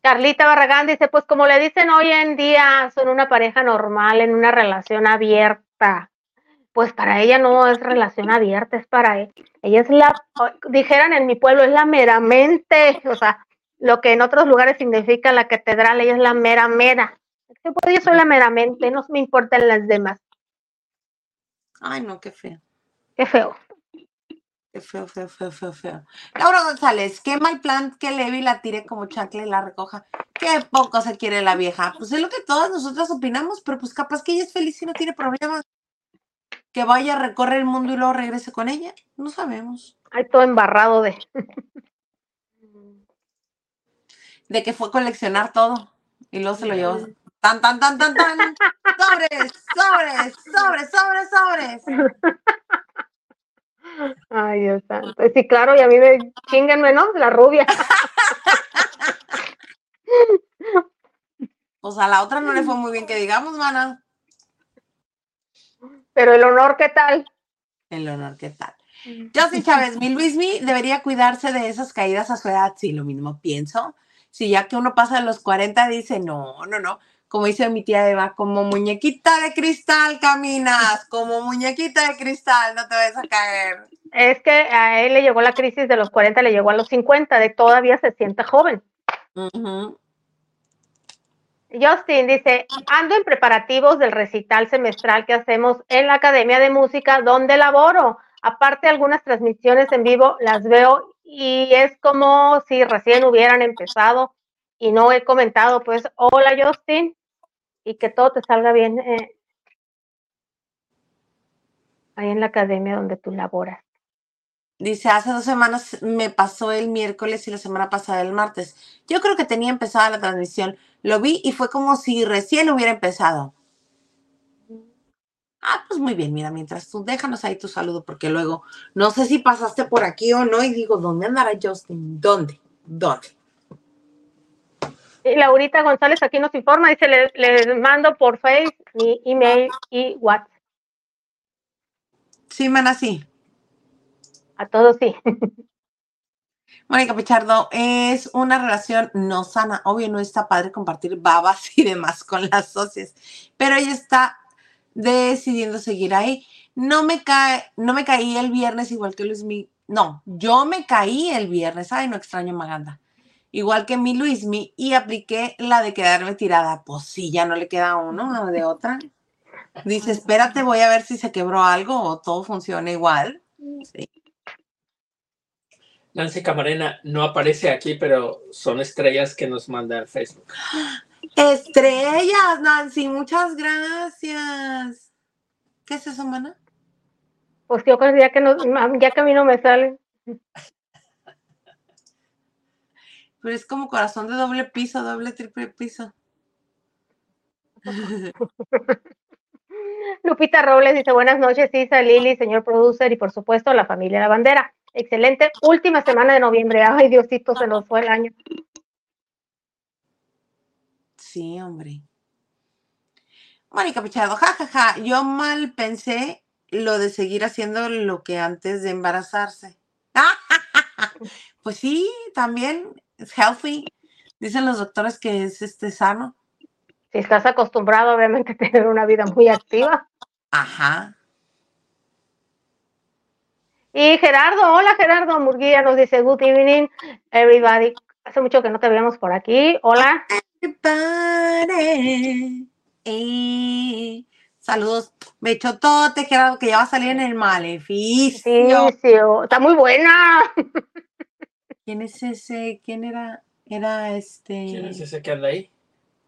Carlita Barragán dice, pues como le dicen hoy en día, son una pareja normal, en una relación abierta. Pues para ella no es relación abierta, es para ella. Ella es la, dijeran en mi pueblo, es la meramente, o sea, lo que en otros lugares significa la catedral, ella es la mera mera. Pues yo soy la meramente, no me importan las demás. Ay, no, qué feo. Qué feo. Qué feo, feo, feo, feo, feo. Laura González, qué mal plan que Levi la tire como chancla y la recoja. Qué poco se quiere la vieja. Pues es lo que todas nosotras opinamos, pero pues capaz que ella es feliz y no tiene problemas. Que vaya a recorrer el mundo y luego regrese con ella. No sabemos. Hay todo embarrado de. *laughs* de que fue a coleccionar todo y luego se lo llevó. Tan, tan, tan, tan, tan. *laughs* Sobres, sobres, sobres, sobres, sobres. *laughs* Ay, Dios santo. Sí, claro, y a mí me chinguenme, ¿no? La rubia. Pues a la otra no le fue muy bien que digamos, mana. Pero el honor, ¿qué tal? El honor, ¿qué tal? Justin Chávez, mi Luismi debería cuidarse de esas caídas a su edad. Sí, lo mismo pienso. Si ya que uno pasa de los 40, dice, no, no, no. Como dice mi tía Eva, como muñequita de cristal caminas, como muñequita de cristal, no te vas a caer. Es que a él le llegó la crisis de los 40, le llegó a los 50, de todavía se siente joven. Justin dice, ando en preparativos del recital semestral que hacemos en la Academia de Música donde laboro. Aparte, algunas transmisiones en vivo las veo y es como si recién hubieran empezado y no he comentado, pues, hola Justin, y que todo te salga bien eh, ahí en la academia donde tú laboras. Dice, hace dos semanas me pasó el miércoles y la semana pasada el martes. Yo creo que tenía empezada la transmisión. Lo vi y fue como si recién hubiera empezado. Ah, pues muy bien, mira, mientras tú déjanos ahí tu saludo, porque luego no sé si pasaste por aquí o no, y digo, ¿dónde andará Justin? ¿Dónde? ¿Dónde? Y Laurita González aquí nos informa, dice, les, les mando por Face mi email y WhatsApp. Sí, mana, sí. A todos sí. *laughs* Mónica Pichardo, es una relación no sana. Obvio, no está padre compartir babas *laughs* y demás con las socias, pero ella está decidiendo seguir ahí. No me cae, no me caí el viernes igual que Luismi. No, yo me caí el viernes. Ay, no extraño Maganda. Igual que mi Luismi y apliqué la de quedarme tirada. Pues sí, ya no le queda uno de otra. Dice, espérate, voy a ver si se quebró algo o todo funciona igual. Sí. Nancy Camarena no aparece aquí, pero son estrellas que nos manda al Facebook. Estrellas, Nancy, muchas gracias. ¿Qué es eso, mana? Pues yo creo ya que, no, ya que a mí no me sale. Pero es como corazón de doble piso, doble, triple piso. *laughs* Lupita Robles dice buenas noches, Isa, Lili, señor producer y por supuesto la familia La Bandera. Excelente última semana de noviembre. Ay, Diosito, se nos fue el año. Sí, hombre. Mónica Pichardo, jajaja, ja, yo mal pensé lo de seguir haciendo lo que antes de embarazarse. *laughs* pues sí, también es healthy. Dicen los doctores que es este sano. Si estás acostumbrado, obviamente, a tener una vida muy activa. Ajá. Y Gerardo, hola Gerardo Murguía, nos dice good evening, everybody. Hace mucho que no te veíamos por aquí. Hola. Y saludos. Bechotote, Gerardo, que ya va a salir en el maleficio. Sí, sí, está muy buena. ¿Quién es ese? ¿Quién era? Era este. ¿Quién es ese que anda ahí?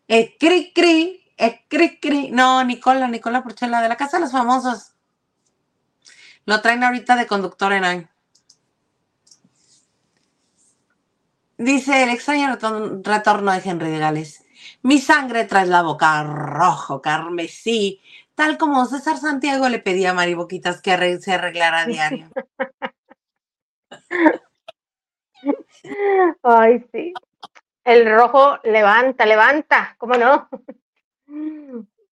Eh, cri, cri, eh, cri, cri. No, Nicola, Nicola Porchela, de la Casa de los Famosos. Lo traen ahorita de conductor en año. Dice el extraño retorno de Henry de Gales. Mi sangre trae la boca rojo, carmesí, tal como César Santiago le pedía a Mari Boquitas que se arreglara a diario. *laughs* Ay, sí. El rojo levanta, levanta, ¿cómo no?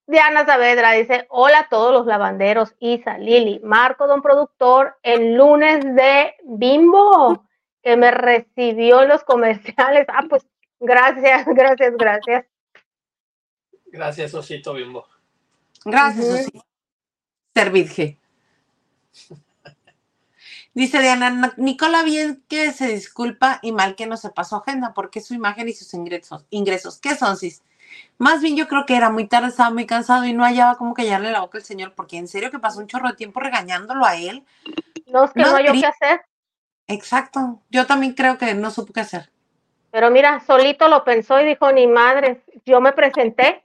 Diana Saavedra dice, hola a todos los lavanderos, Isa, Lili, Marco, don productor, el lunes de Bimbo, que me recibió en los comerciales. Ah, pues gracias, *laughs* gracias, gracias. Gracias, Osito Bimbo. Gracias, Osito. Servidje. Dice Diana, Nicola bien que se disculpa y mal que no se pasó agenda porque su imagen y sus ingresos. ingresos. ¿Qué son, Cis? Más bien yo creo que era muy tarde, estaba muy cansado y no hallaba cómo callarle la boca al señor, porque en serio que pasó un chorro de tiempo regañándolo a él. No, es que no, hay qué hacer. Exacto, yo también creo que no supo qué hacer. Pero mira, solito lo pensó y dijo, ni madre, yo me presenté.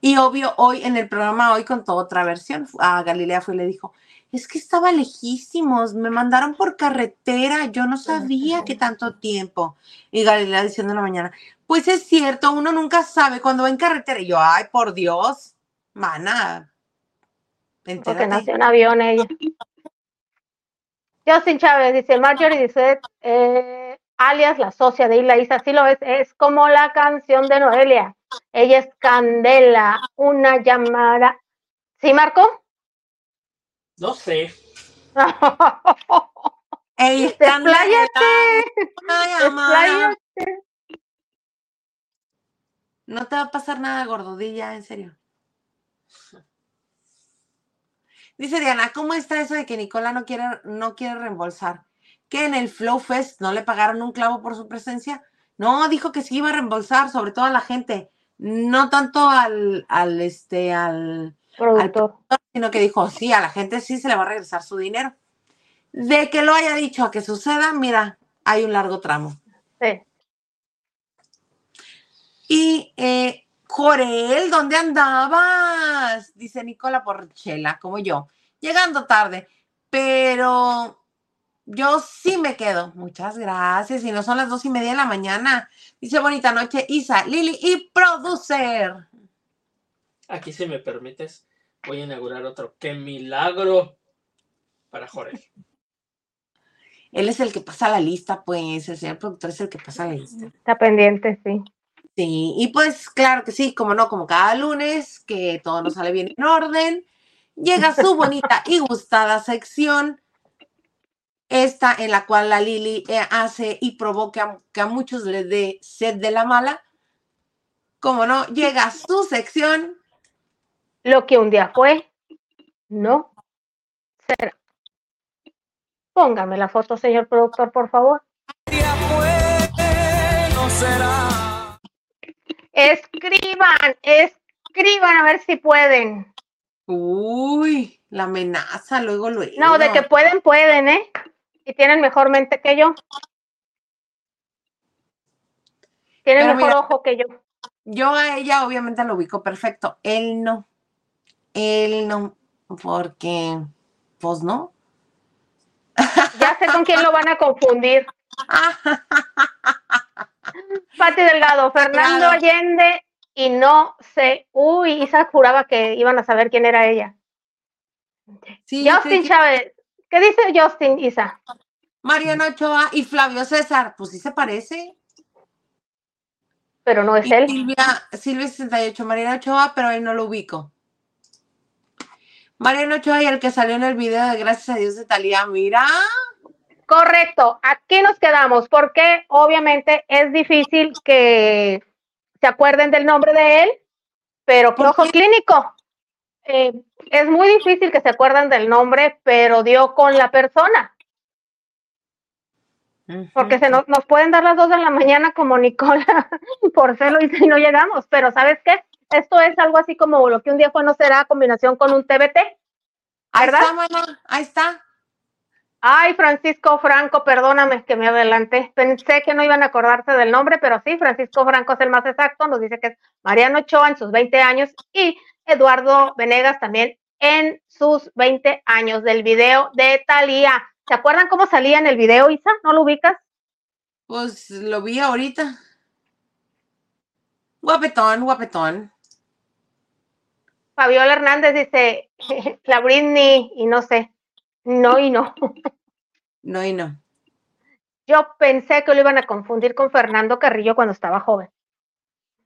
Y obvio, hoy en el programa, hoy contó otra versión. A Galilea fue y le dijo, es que estaba lejísimos, me mandaron por carretera, yo no sabía que tanto tiempo. Y Galilea diciendo en la mañana, pues es cierto, uno nunca sabe cuando va en carretera. Y yo, ay, por Dios, mana. Porque nació en avión ella. Justin Chávez dice, Marjorie dice, eh, alias la socia de Isla Isa, sí lo es, es como la canción de Noelia. Ella es Candela, una llamada. ¿Sí, Marco? No sé. *laughs* Ey, Candela, no te va a pasar nada, gordodilla, en serio. Dice Diana, ¿cómo está eso de que Nicola no quiere, no quiere reembolsar? ¿Que en el Flow Fest no le pagaron un clavo por su presencia? No, dijo que sí iba a reembolsar, sobre todo a la gente, no tanto al, al este, al productor, sino que dijo, sí, a la gente sí se le va a regresar su dinero. De que lo haya dicho a que suceda, mira, hay un largo tramo. Sí. Y eh, Jorel, ¿dónde andabas? Dice Nicola Porchela, como yo, llegando tarde, pero yo sí me quedo. Muchas gracias. Y no son las dos y media de la mañana. Dice bonita noche, Isa, Lili y producer. Aquí, si me permites, voy a inaugurar otro. ¡Qué milagro! Para Jorel. Él es el que pasa la lista, pues. El señor productor es el que pasa la lista. Está pendiente, sí. Sí, y pues claro que sí, como no, como cada lunes, que todo nos sale bien en orden, llega su bonita y gustada sección, esta en la cual la Lili eh, hace y provoca que a muchos les dé sed de la mala. Como no, llega su sección. Lo que un día fue, no será. Póngame la foto, señor productor, por favor. Día fue, no será. Escriban, escriban a ver si pueden. Uy, la amenaza, luego, luego. No, de que pueden, pueden, ¿eh? Y tienen mejor mente que yo. Tienen mejor ojo que yo. Yo a ella obviamente lo ubico perfecto. Él no. Él no. Porque, pues no. Ya sé con quién lo van a confundir. *laughs* Pati Delgado, Fernando Allende y no sé. Uy, Isa juraba que iban a saber quién era ella. Justin Chávez. ¿Qué dice Justin, Isa? Mariano Ochoa y Flavio César. Pues sí se parece. Pero no es él. Silvia, Silvia 68, Mariano Ochoa, pero él no lo ubico. Mariano Ochoa y el que salió en el video de Gracias a Dios de Talía, mira. Correcto, aquí nos quedamos porque obviamente es difícil que se acuerden del nombre de él, pero ojo clínico. Eh, es muy difícil que se acuerden del nombre, pero dio con la persona. Porque se nos, pueden dar las dos de la mañana como Nicola *laughs* por celo y si no llegamos, pero ¿sabes qué? Esto es algo así como lo que un día fue no será combinación con un TBT. ¿verdad? Ahí está, Ahí está. Ay, Francisco Franco, perdóname que me adelanté. Pensé que no iban a acordarse del nombre, pero sí, Francisco Franco es el más exacto. Nos dice que es Mariano Ochoa en sus 20 años y Eduardo Venegas también en sus 20 años del video de Talía. ¿Se acuerdan cómo salía en el video, Isa? ¿No lo ubicas? Pues lo vi ahorita. Guapetón, guapetón. Fabiola Hernández dice, *laughs* la Britney, y no sé, no y no. No y no. Yo pensé que lo iban a confundir con Fernando Carrillo cuando estaba joven.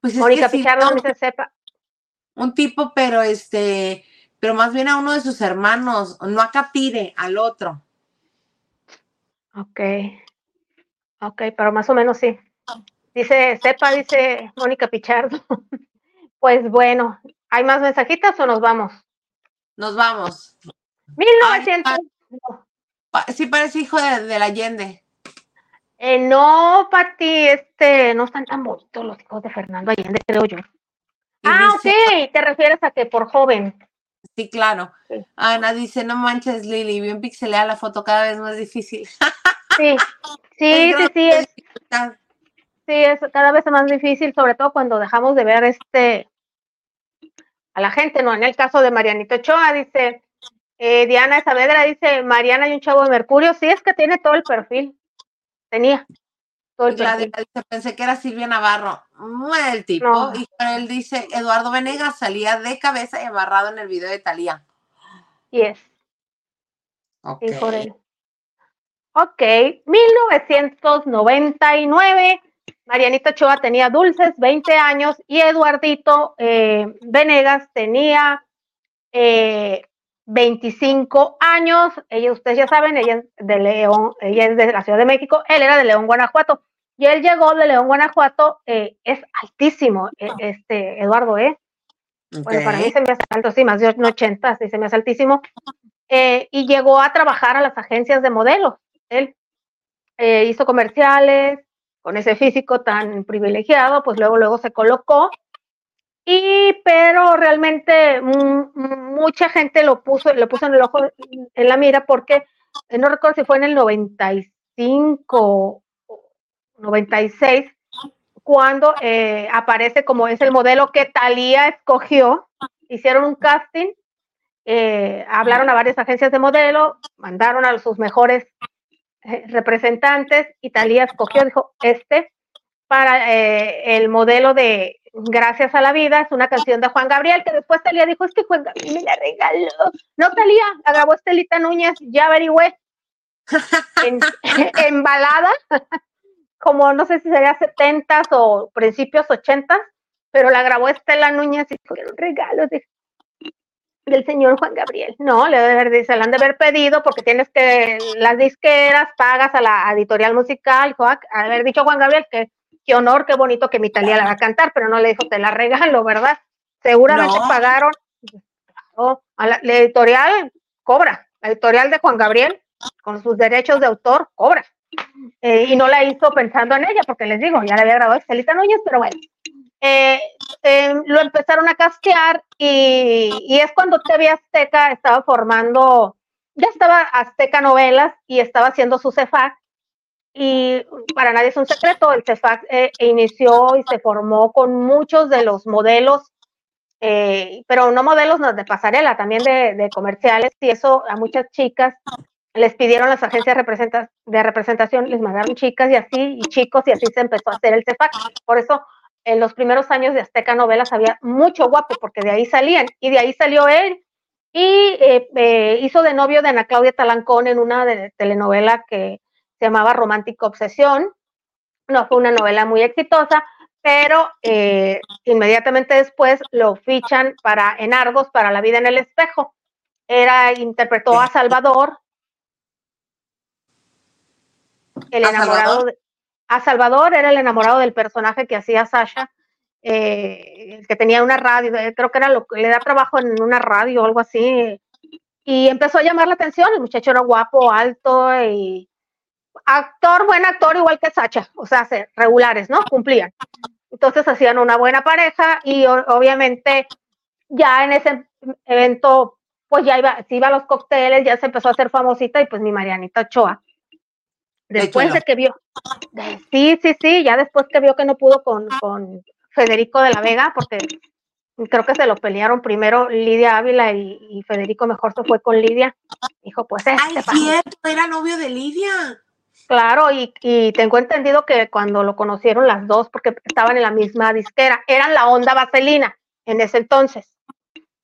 Pues es Mónica que sí, Pichardo, no, se sepa. un tipo, pero este, pero más bien a uno de sus hermanos, no a Capire, al otro. Ok. Ok, pero más o menos sí. Dice, sepa, dice Mónica Pichardo. *laughs* Pues bueno, ¿hay más mensajitas o nos vamos? Nos vamos. 1900. Pa- Sí parece hijo de, del Allende. Eh, no, Pati, este, no están tan bonitos los hijos de Fernando Allende, creo yo. Y Ah, dice- ok, te refieres a que por joven. Sí, claro. Sí. Ana dice, no manches, Lili, bien pixelada la foto, cada vez más difícil. *laughs* Sí, sí, sí, sí, es, sí, es cada vez más difícil, sobre todo cuando dejamos de ver este a la gente, ¿no? En el caso de Marianito Ochoa, dice, eh, Diana Saavedra dice, Mariana y un chavo de Mercurio, sí, es que tiene todo el perfil, tenía todo el perfil. dice, pensé que era Silvia Navarro. El tipo. No. Y él dice, Eduardo Venegas salía de cabeza y amarrado en el video de Talía. Y es, Ok. hijo de él. Ok, 1999. Marianita Ochoa tenía dulces, 20 años, y Eduardito eh, Venegas tenía eh, 25 años. Ella, ustedes ya saben, ella es de León, ella es de la Ciudad de México, él era de León, Guanajuato. Y él llegó de León, Guanajuato, eh, es altísimo, eh, este Eduardo, ¿eh? Bueno, para mí se me hace alto, sí, más de 80, sí, se me hace altísimo. Eh, y llegó a trabajar a las agencias de modelos. Él eh, hizo comerciales con ese físico tan privilegiado, pues luego, luego se colocó. Y, pero realmente mm, mm, mucha gente lo puso, lo puso en el ojo, en la mira, porque eh, no recuerdo si fue en el 95 o 96, cuando eh, aparece como es el modelo que Talía escogió. Hicieron un casting, eh, hablaron a varias agencias de modelo, mandaron a sus mejores representantes y Talía escogió, dijo, este para el modelo de Gracias a la Vida, es una canción de Juan Gabriel, que después Talía dijo, es que Juan Gabriel me la regaló. No, Talía, la grabó Estelita Núñez, ya averigüé, *laughs* en, *laughs* en balada, como no sé si sería 70s o principios 80s, pero la grabó Estela Núñez y era un regalo de- del señor Juan Gabriel. No, le debe haber, se la han de haber pedido porque tienes que, las disqueras, pagas a la editorial musical, ah, haber dicho Juan Gabriel que qué honor, qué bonito que mi Talía la va a cantar, pero no le dijo, te la regalo, ¿verdad? Seguramente No. pagaron, a la, la editorial cobra, la editorial de Juan Gabriel, con sus derechos de autor, cobra. Eh, y no la hizo pensando en ella, porque les digo, ya le había grabado Estelita Núñez, pero bueno. Eh, eh, lo empezaron a castear y, y es cuando TV Azteca estaba formando, ya estaba Azteca Novelas y estaba haciendo su CEFAC y para nadie es un secreto, el CEFAC eh, inició y se formó con muchos de los modelos, eh, pero no modelos de pasarela, también de, de comerciales, y eso a muchas chicas les pidieron las agencias de representación, les mandaron chicas y así, y chicos, y así se empezó a hacer el CEFAC. Por eso, en los primeros años de Azteca Novelas había mucho guapo, porque de ahí salían, y de ahí salió él, y eh, eh, hizo de novio de Ana Claudia Talancón en una de- telenovela que se llamaba Romántica Obsesión. No fue una novela muy exitosa, pero eh, inmediatamente después lo fichan para en Argos para La vida en el espejo. Era, interpretó a Salvador, el ¿A enamorado de, a Salvador era el enamorado del personaje que hacía Sasha, eh, que tenía una radio, eh, creo que era lo que le da trabajo en una radio o algo así, y empezó a llamar la atención, el muchacho era guapo, alto y actor, buen actor, igual que Sacha, o sea, se- regulares, ¿no? Cumplían. Entonces hacían una buena pareja y obviamente ya en ese evento pues ya iba, se iba a los cócteles, ya se empezó a hacer famosita y pues mi Marianita Ochoa. Después de que vio, sí, sí, sí, ya después que vio que no pudo con, con Federico de la Vega, porque creo que se lo pelearon primero Lidia Ávila y, Federico mejor se fue con Lidia. Dijo, pues este. Ay, cierto, era novio de Lidia. Claro, y, y, tengo entendido que cuando lo conocieron las dos, porque estaban en la misma disquera, eran la onda vaselina en ese entonces.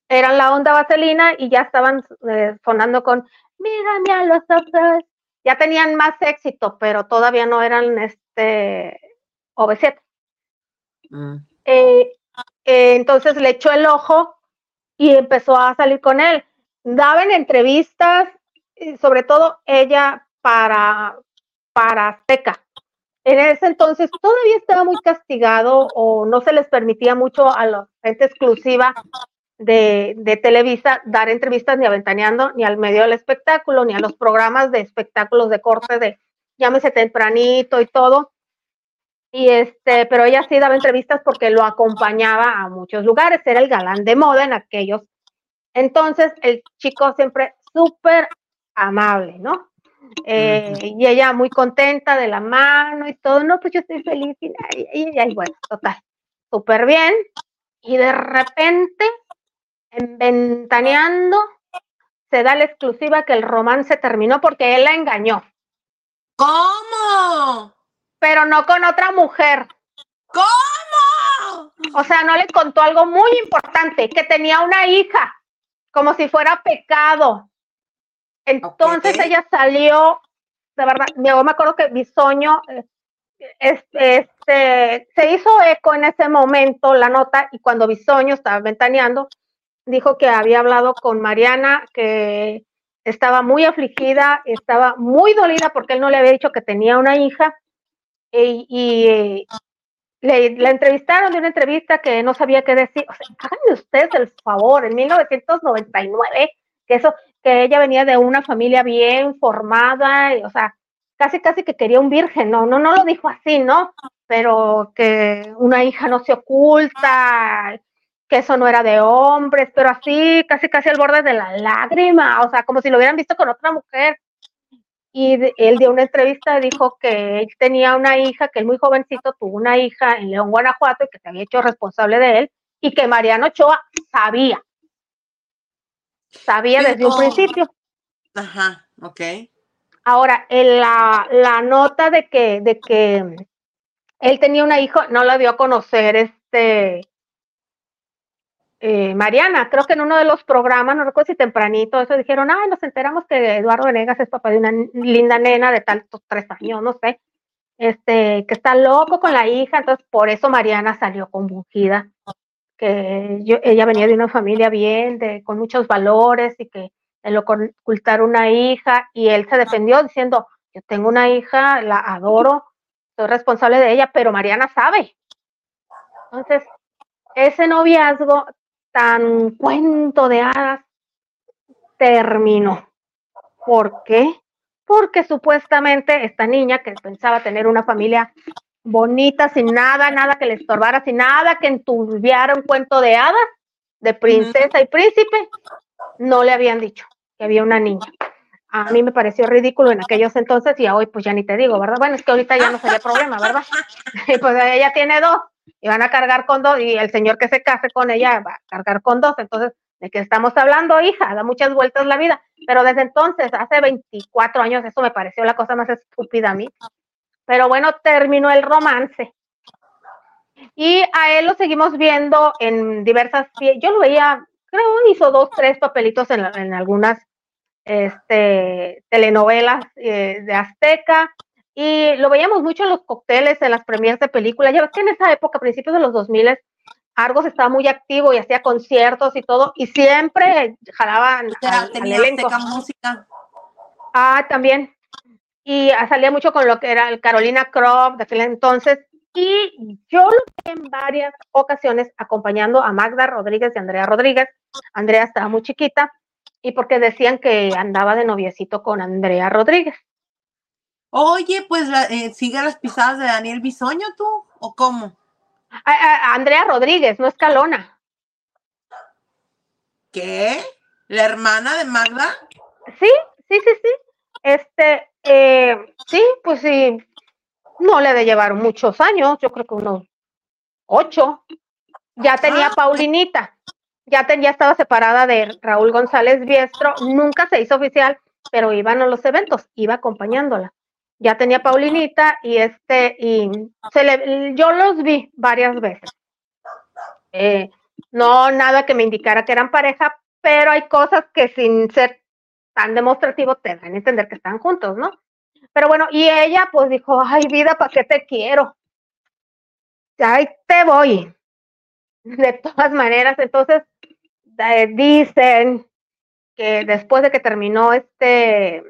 Eran la onda vaselina y ya estaban eh, sonando con Mírame a los ojos. Ya tenían más éxito, pero todavía no eran este OV7. Mm. Eh, eh, entonces le echó el ojo y empezó a salir con él. Daban entrevistas, sobre todo ella para, para Azteca. En ese entonces todavía estaba muy castigado o no se les permitía mucho a la gente exclusiva de, Televisa dar entrevistas ni aventaneando ni al medio del espectáculo, ni a los programas de espectáculos de corte de llámese tempranito y todo y este, pero ella sí daba entrevistas porque lo acompañaba a muchos lugares, era el galán de moda en aquellos. Entonces, el chico siempre súper amable, ¿no? Eh, y ella muy contenta de la mano y todo, no, pues yo estoy feliz y, y, y bueno, total, súper bien. Y de repente, en Ventaneando, se da la exclusiva que el romance terminó porque él la engañó. ¿Cómo? pero no con otra mujer. ¿Cómo? O sea, no le contó algo muy importante, que tenía una hija, como si fuera pecado. Entonces ella salió, de verdad, yo me acuerdo que Bisoño este, este, se hizo eco en ese momento la nota y cuando Bisoño estaba ventaneando, dijo que había hablado con Mariana, que estaba muy afligida, estaba muy dolida porque él no le había dicho que tenía una hija y, le, la entrevistaron de una entrevista que no sabía qué decir. O sea, háganme ustedes el favor, en 1999, que eso, que ella venía de una familia bien formada, o sea, casi casi que quería un virgen, no, no, no lo dijo así, ¿no? Pero que una hija no se oculta, que eso no era de hombres, pero así, casi casi al borde de la lágrima, o sea, como si lo hubieran visto con otra mujer y él dio una entrevista dijo que él tenía una hija, que él muy jovencito tuvo una hija en León, Guanajuato, y que se había hecho responsable de él, y que Mariano Ochoa sabía. Sabía desde un principio. Ajá, ok. Ahora, en la, la, nota de que, de que él tenía una hija, no la dio a conocer este eh, Mariana, creo que en uno de los programas, no recuerdo si tempranito, eso dijeron, ay, nos enteramos que Eduardo Venegas es papá de una linda nena de tantos tres años, no sé, este, que está loco con la hija, entonces por eso Mariana salió convulgida, que ella venía de una familia bien, de, con muchos valores y que en lo ocultar una hija, y él se defendió diciendo, yo tengo una hija, la adoro, soy responsable de ella, pero Mariana sabe. Entonces, ese noviazgo tan cuento de hadas terminó. ¿Por qué? Porque supuestamente esta niña que pensaba tener una familia bonita, sin nada, nada que le estorbara, sin nada que enturbiara un cuento de hadas, de princesa y príncipe, no le habían dicho que había una niña. A mí me pareció ridículo en aquellos entonces y a hoy pues ya ni te digo, ¿verdad? Bueno, es que ahorita ya no sería problema, ¿verdad? *laughs* pues ella tiene dos y van a cargar con dos, y el señor que se case con ella va a cargar con dos. Entonces, ¿de qué estamos hablando, hija? Da muchas vueltas la vida. Pero desde entonces, hace 24 años, eso me pareció la cosa más estúpida a mí. Pero bueno, terminó el romance. Y a él lo seguimos viendo en diversas, yo lo veía, creo hizo dos, tres papelitos en, en algunas este, telenovelas eh, de Azteca, y lo veíamos mucho en los cócteles, en las premieres de películas. Ya ves que en esa época, a principios de los 2000, Argos estaba muy activo y hacía conciertos y todo, y siempre jalaban al, elenco. música. Ah, también. Y salía mucho con lo que era el Carolina Crop de aquel entonces. Y yo lo vi en varias ocasiones acompañando a Magda Rodríguez y Andrea Rodríguez. Andrea estaba muy chiquita y porque decían que andaba de noviecito con Andrea Rodríguez. Oye, pues eh, sigue las pisadas de Daniel Bisoño tú, ¿o cómo? Andrea Rodríguez, no es Calona. ¿Qué? ¿La hermana de Magda? Sí, sí, sí, sí. Este, eh, sí, pues sí, no le de llevar muchos años, yo creo que unos ocho. Ya tenía ah. Paulinita, ya, tenía, estaba separada de Raúl González Biestro, nunca se hizo oficial, pero iban a los eventos, iba acompañándola. Ya tenía Paulinita y este, y se le, yo los vi varias veces. Eh, no nada que me indicara que eran pareja, pero hay cosas que sin ser tan demostrativo te dan a entender que están juntos, ¿no? Pero bueno, y ella pues dijo, ay vida, ¿para qué te quiero? Ahí te voy. De todas maneras, entonces eh, dicen que después de que terminó este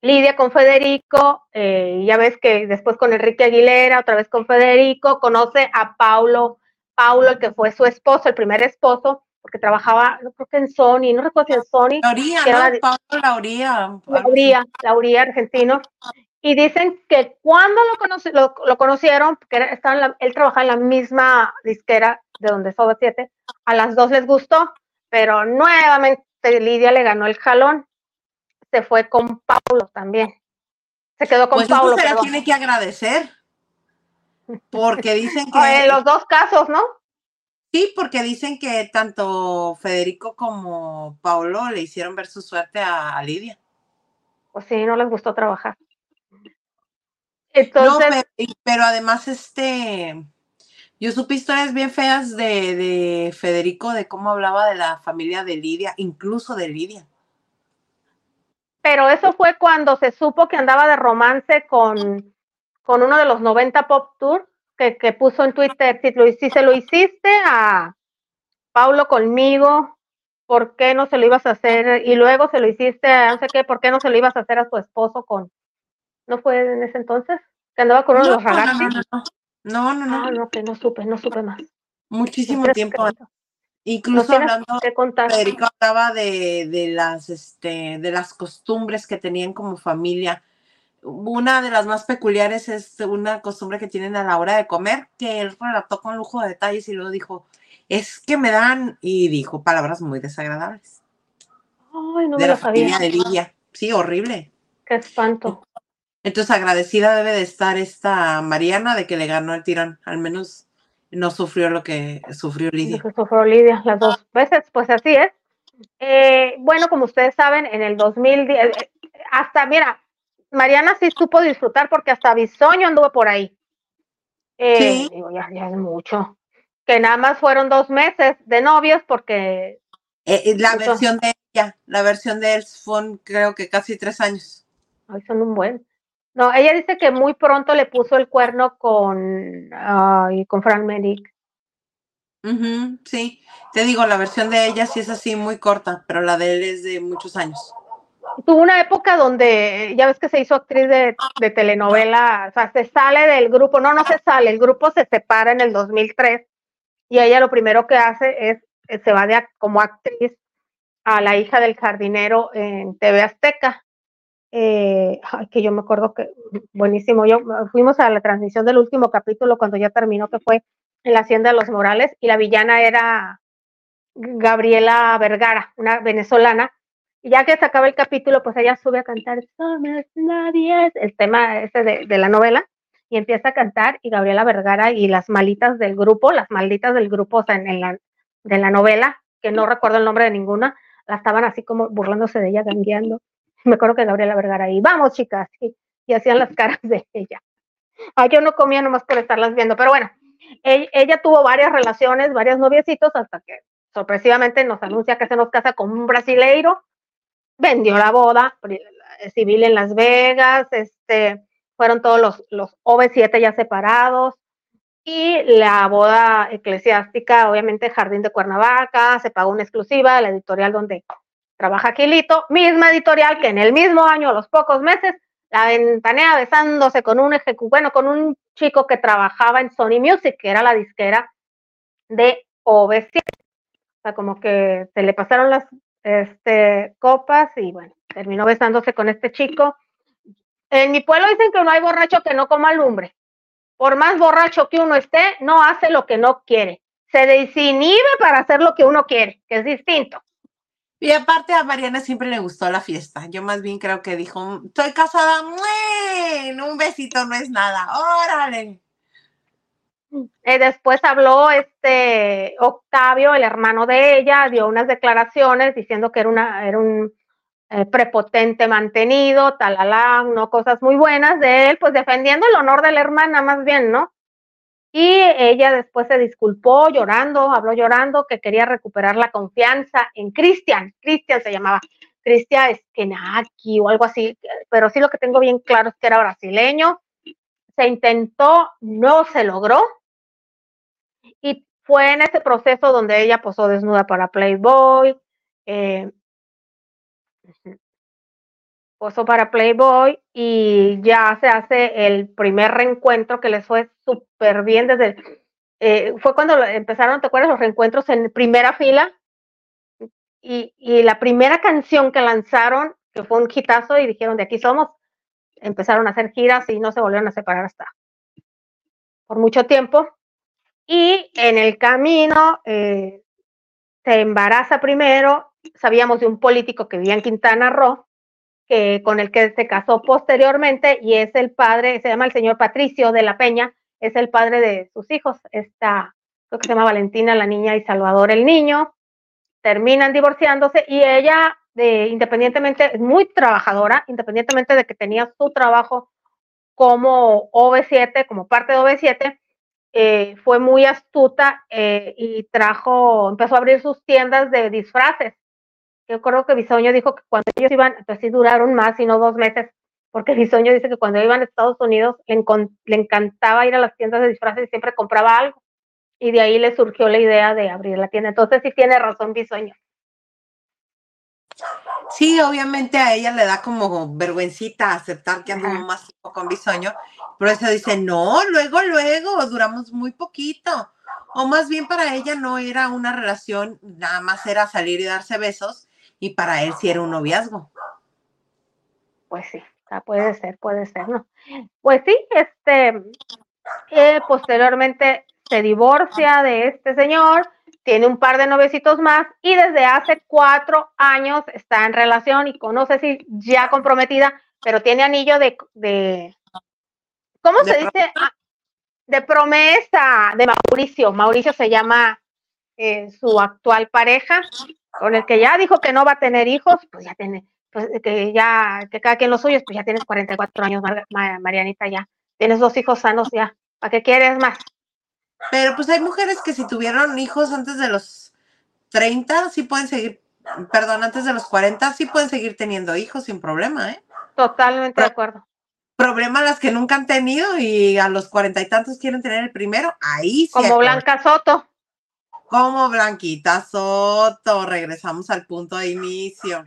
Lidia con Federico, eh, ya ves que después con Enrique Aguilera, otra vez con Federico, conoce a Paulo, Paulo, el que fue su esposo, el primer esposo, porque trabajaba, no creo que en Sony, no recuerdo si en Sony. Lauría, ¿no? Paulo Lauría. Lauría, Lauría, argentino. Y dicen que cuando lo, lo, conocieron, porque él trabajaba en la misma disquera de donde Soba 7, a las dos les gustó, pero nuevamente Lidia le ganó el jalón. Se fue con Paulo también. Se quedó con pues Paulo. Se la tiene que agradecer. Porque dicen *laughs* que. En los dos casos, ¿no? Sí, porque dicen que tanto Federico como Paulo le hicieron ver su suerte a, Lidia. Pues sí, no les gustó trabajar. Entonces, pero, además, este, yo supe historias bien feas de, de, Federico, de cómo hablaba de la familia de Lidia, incluso de Lidia. Pero eso fue cuando se supo que andaba de romance con, con uno de los 90 Pop Tour que, puso en Twitter, si, lo, si se lo hiciste a Paulo conmigo, ¿por qué no se lo ibas a hacer? Y luego se lo hiciste a no sé qué, ¿por qué no se lo ibas a hacer a tu esposo con... ¿No fue en ese entonces? Que andaba con uno de los ragazzi. No, no, no. Ah, no, que no supe, no supe más. Muchísimo tiempo. Incluso hablando, Federico hablaba de, de, las, este, de las costumbres que tenían como familia una de las más peculiares es una costumbre que tienen a la hora de comer, que él relató con lujo de detalles y luego dijo, es que me dan, y dijo palabras muy desagradables. Ay, no de me la lo sabía. familia de Lidia. Sí, horrible. Qué espanto. Entonces agradecida debe de estar esta Mariana de que le ganó el tirón, al menos no sufrió lo que sufrió Lidia. Lo que sufrió Lidia las dos veces, pues así es. Eh, bueno, como ustedes saben, en el 2010, eh, hasta, mira, Mariana sí supo disfrutar porque hasta Bisoño anduvo por ahí. Eh, sí. Digo, ya, es mucho. Que nada más fueron dos meses de novios porque... Eh, eh, la versión de ella, la versión de él fue creo que casi tres años. Ay, son un buen. No, ella dice que muy pronto le puso el cuerno con, con Fran Medic. sí, te digo, la versión de ella sí es así muy corta, pero la de él es de muchos años tuvo una época donde ya ves que se hizo actriz de, telenovela, o sea, se sale del grupo, no, no se sale, el grupo se separa en el 2003 y ella lo primero que hace es, eh, se va de, como actriz a la hija del jardinero en TV Azteca. Eh, que yo me acuerdo que buenísimo, yo fuimos a la transmisión del último capítulo cuando ya terminó, que fue en la Hacienda de los Morales, y la villana era Gabriela Vergara, una venezolana, y ya que se acaba el capítulo, pues ella sube a cantar Somos nadie, el tema ese de, la novela, y empieza a cantar, y Gabriela Vergara y las malitas del grupo, las malditas del grupo, o sea, en, la, de la novela, que no recuerdo el nombre de ninguna, la estaban así como burlándose de ella, gangueando. Me acuerdo que Gabriela Vergara ahí, vamos chicas, y, hacían las caras de ella. Ah, yo no comía nomás por estarlas viendo, pero bueno, ella, tuvo varias relaciones, varios noviecitos, hasta que sorpresivamente nos anuncia que se nos casa con un brasileiro, vendió la boda civil en Las Vegas, este, fueron todos los, los OV7 ya separados, y la boda eclesiástica, obviamente Jardín de Cuernavaca, se pagó una exclusiva, la editorial donde trabaja Quilito, misma editorial que en el mismo año, a los pocos meses, la ventanea besándose con un bueno, con un chico que trabajaba en Sony Music, que era la disquera de OV7. O sea, como que se le pasaron las este, copas y bueno, terminó besándose con este chico. En mi pueblo dicen que no hay borracho que no coma lumbre. Por más borracho que uno esté, no hace lo que no quiere. Se desinhibe para hacer lo que uno quiere, que es distinto. Y aparte a Mariana siempre le gustó la fiesta. Yo más bien creo que dijo, estoy casada, un besito no es nada, órale. Eh, después habló este Octavio, el hermano de ella, dio unas declaraciones diciendo que era, una, era un eh, prepotente mantenido, talala, no cosas muy buenas de él, pues defendiendo el honor de la hermana más bien, ¿no? Y ella después se disculpó llorando, habló llorando que quería recuperar la confianza en Cristian. Cristian se llamaba Cristian Eskenaki o algo así, pero sí lo que tengo bien claro es que era brasileño. Se intentó, no se logró. Y fue en ese proceso donde ella posó desnuda para Playboy, eh, posó para Playboy y ya se hace el primer reencuentro que les fue súper bien desde, eh, fue cuando empezaron, ¿te acuerdas? Los reencuentros en primera fila y, y, la primera canción que lanzaron, que fue un hitazo y dijeron, de aquí somos, empezaron a hacer giras y no se volvieron a separar hasta por mucho tiempo. Y en el camino eh, se embaraza primero, sabíamos de un político que vivía en Quintana Roo, que, con el que se casó posteriormente y es el padre, se llama el señor Patricio de la Peña, es el padre de sus hijos, esta, creo que se llama Valentina la niña y Salvador el niño, terminan divorciándose y ella, de, independientemente, es muy trabajadora, independientemente de que tenía su trabajo como OV7, como parte de OV7, eh, fue muy astuta eh, y trajo, empezó a abrir sus tiendas de disfraces yo creo que Bisoño dijo que cuando ellos iban, pues sí duraron más y no dos meses, porque Bisoño dice que cuando iban a Estados Unidos le, le encantaba ir a las tiendas de disfraces y siempre compraba algo. Y de ahí le surgió la idea de abrir la tienda. Entonces sí tiene razón Bisoño. Sí, obviamente a ella le da como vergüencita aceptar que andamos más tiempo con Bisoño, pero eso dice, no, luego, luego, duramos muy poquito. O más bien para ella no era una relación, nada más era salir y darse besos, y para él sí era un noviazgo. Pues sí, puede ser, puede ser, ¿no? Pues sí, este, eh, posteriormente se divorcia de este señor, tiene un par de novecitos más y desde hace cuatro años está en relación y conoce si ya comprometida, pero tiene anillo de ¿cómo se dice? Ah, de promesa de Mauricio. Mauricio se llama eh, su actual pareja con el que ya dijo que no va a tener hijos, pues ya tiene, pues que ya, que cada quien los suyos, pues ya tienes 44 años, Marianita, ya. Tienes dos hijos sanos ya. ¿Para qué quieres más? Pero pues hay mujeres que si tuvieron hijos antes de los 30, sí pueden seguir, perdón, antes de los 40, sí pueden seguir teniendo hijos sin problema, ¿eh? Totalmente de acuerdo. Problema las que nunca han tenido y a los cuarenta y tantos quieren tener el primero, ahí sí. Como Blanca Soto como Blanquita Soto, regresamos al punto de inicio.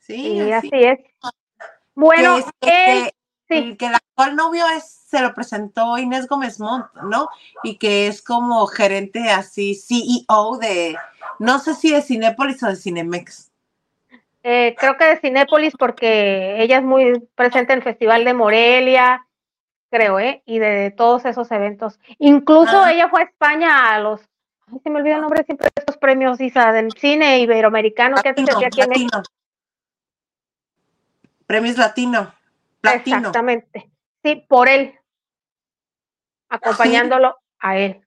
Sí, así. es. Bueno, que, sí. que el actual novio es, se lo presentó Inés Gómez Montt, ¿no? Y que es como gerente así, CEO de, no sé si de Cinépolis o de Cinemex. Eh, creo que de Cinépolis porque ella es muy presente en el Festival de Morelia, creo, ¿eh? Y de todos esos eventos. Incluso ah. ella fue a España a los se me olvida el nombre siempre de estos premios, Isa, del cine iberoamericano que latino, aquí en México. Premios latino. Latino. Exactamente. Sí, por él. Acompañándolo a él.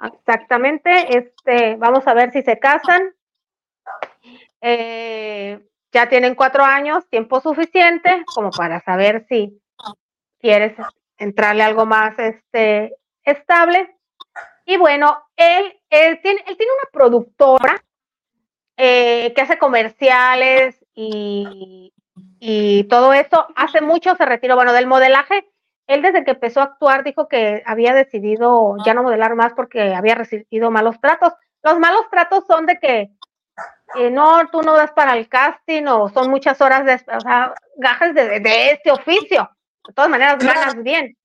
Exactamente. Este, vamos a ver si se casan. Eh, ya tienen cuatro años, tiempo suficiente como para saber si quieres entrarle algo más este, estable. Y bueno, él, él, tiene, él tiene una productora eh, que hace comerciales y, y todo eso. Hace mucho se retiró, bueno, del modelaje. Él desde que empezó a actuar dijo que había decidido ya no modelar más porque había recibido malos tratos. Los malos tratos son de que eh, no, tú no das para el casting o son muchas horas de, o sea, gajes de, de este oficio. De todas maneras, ganas bien.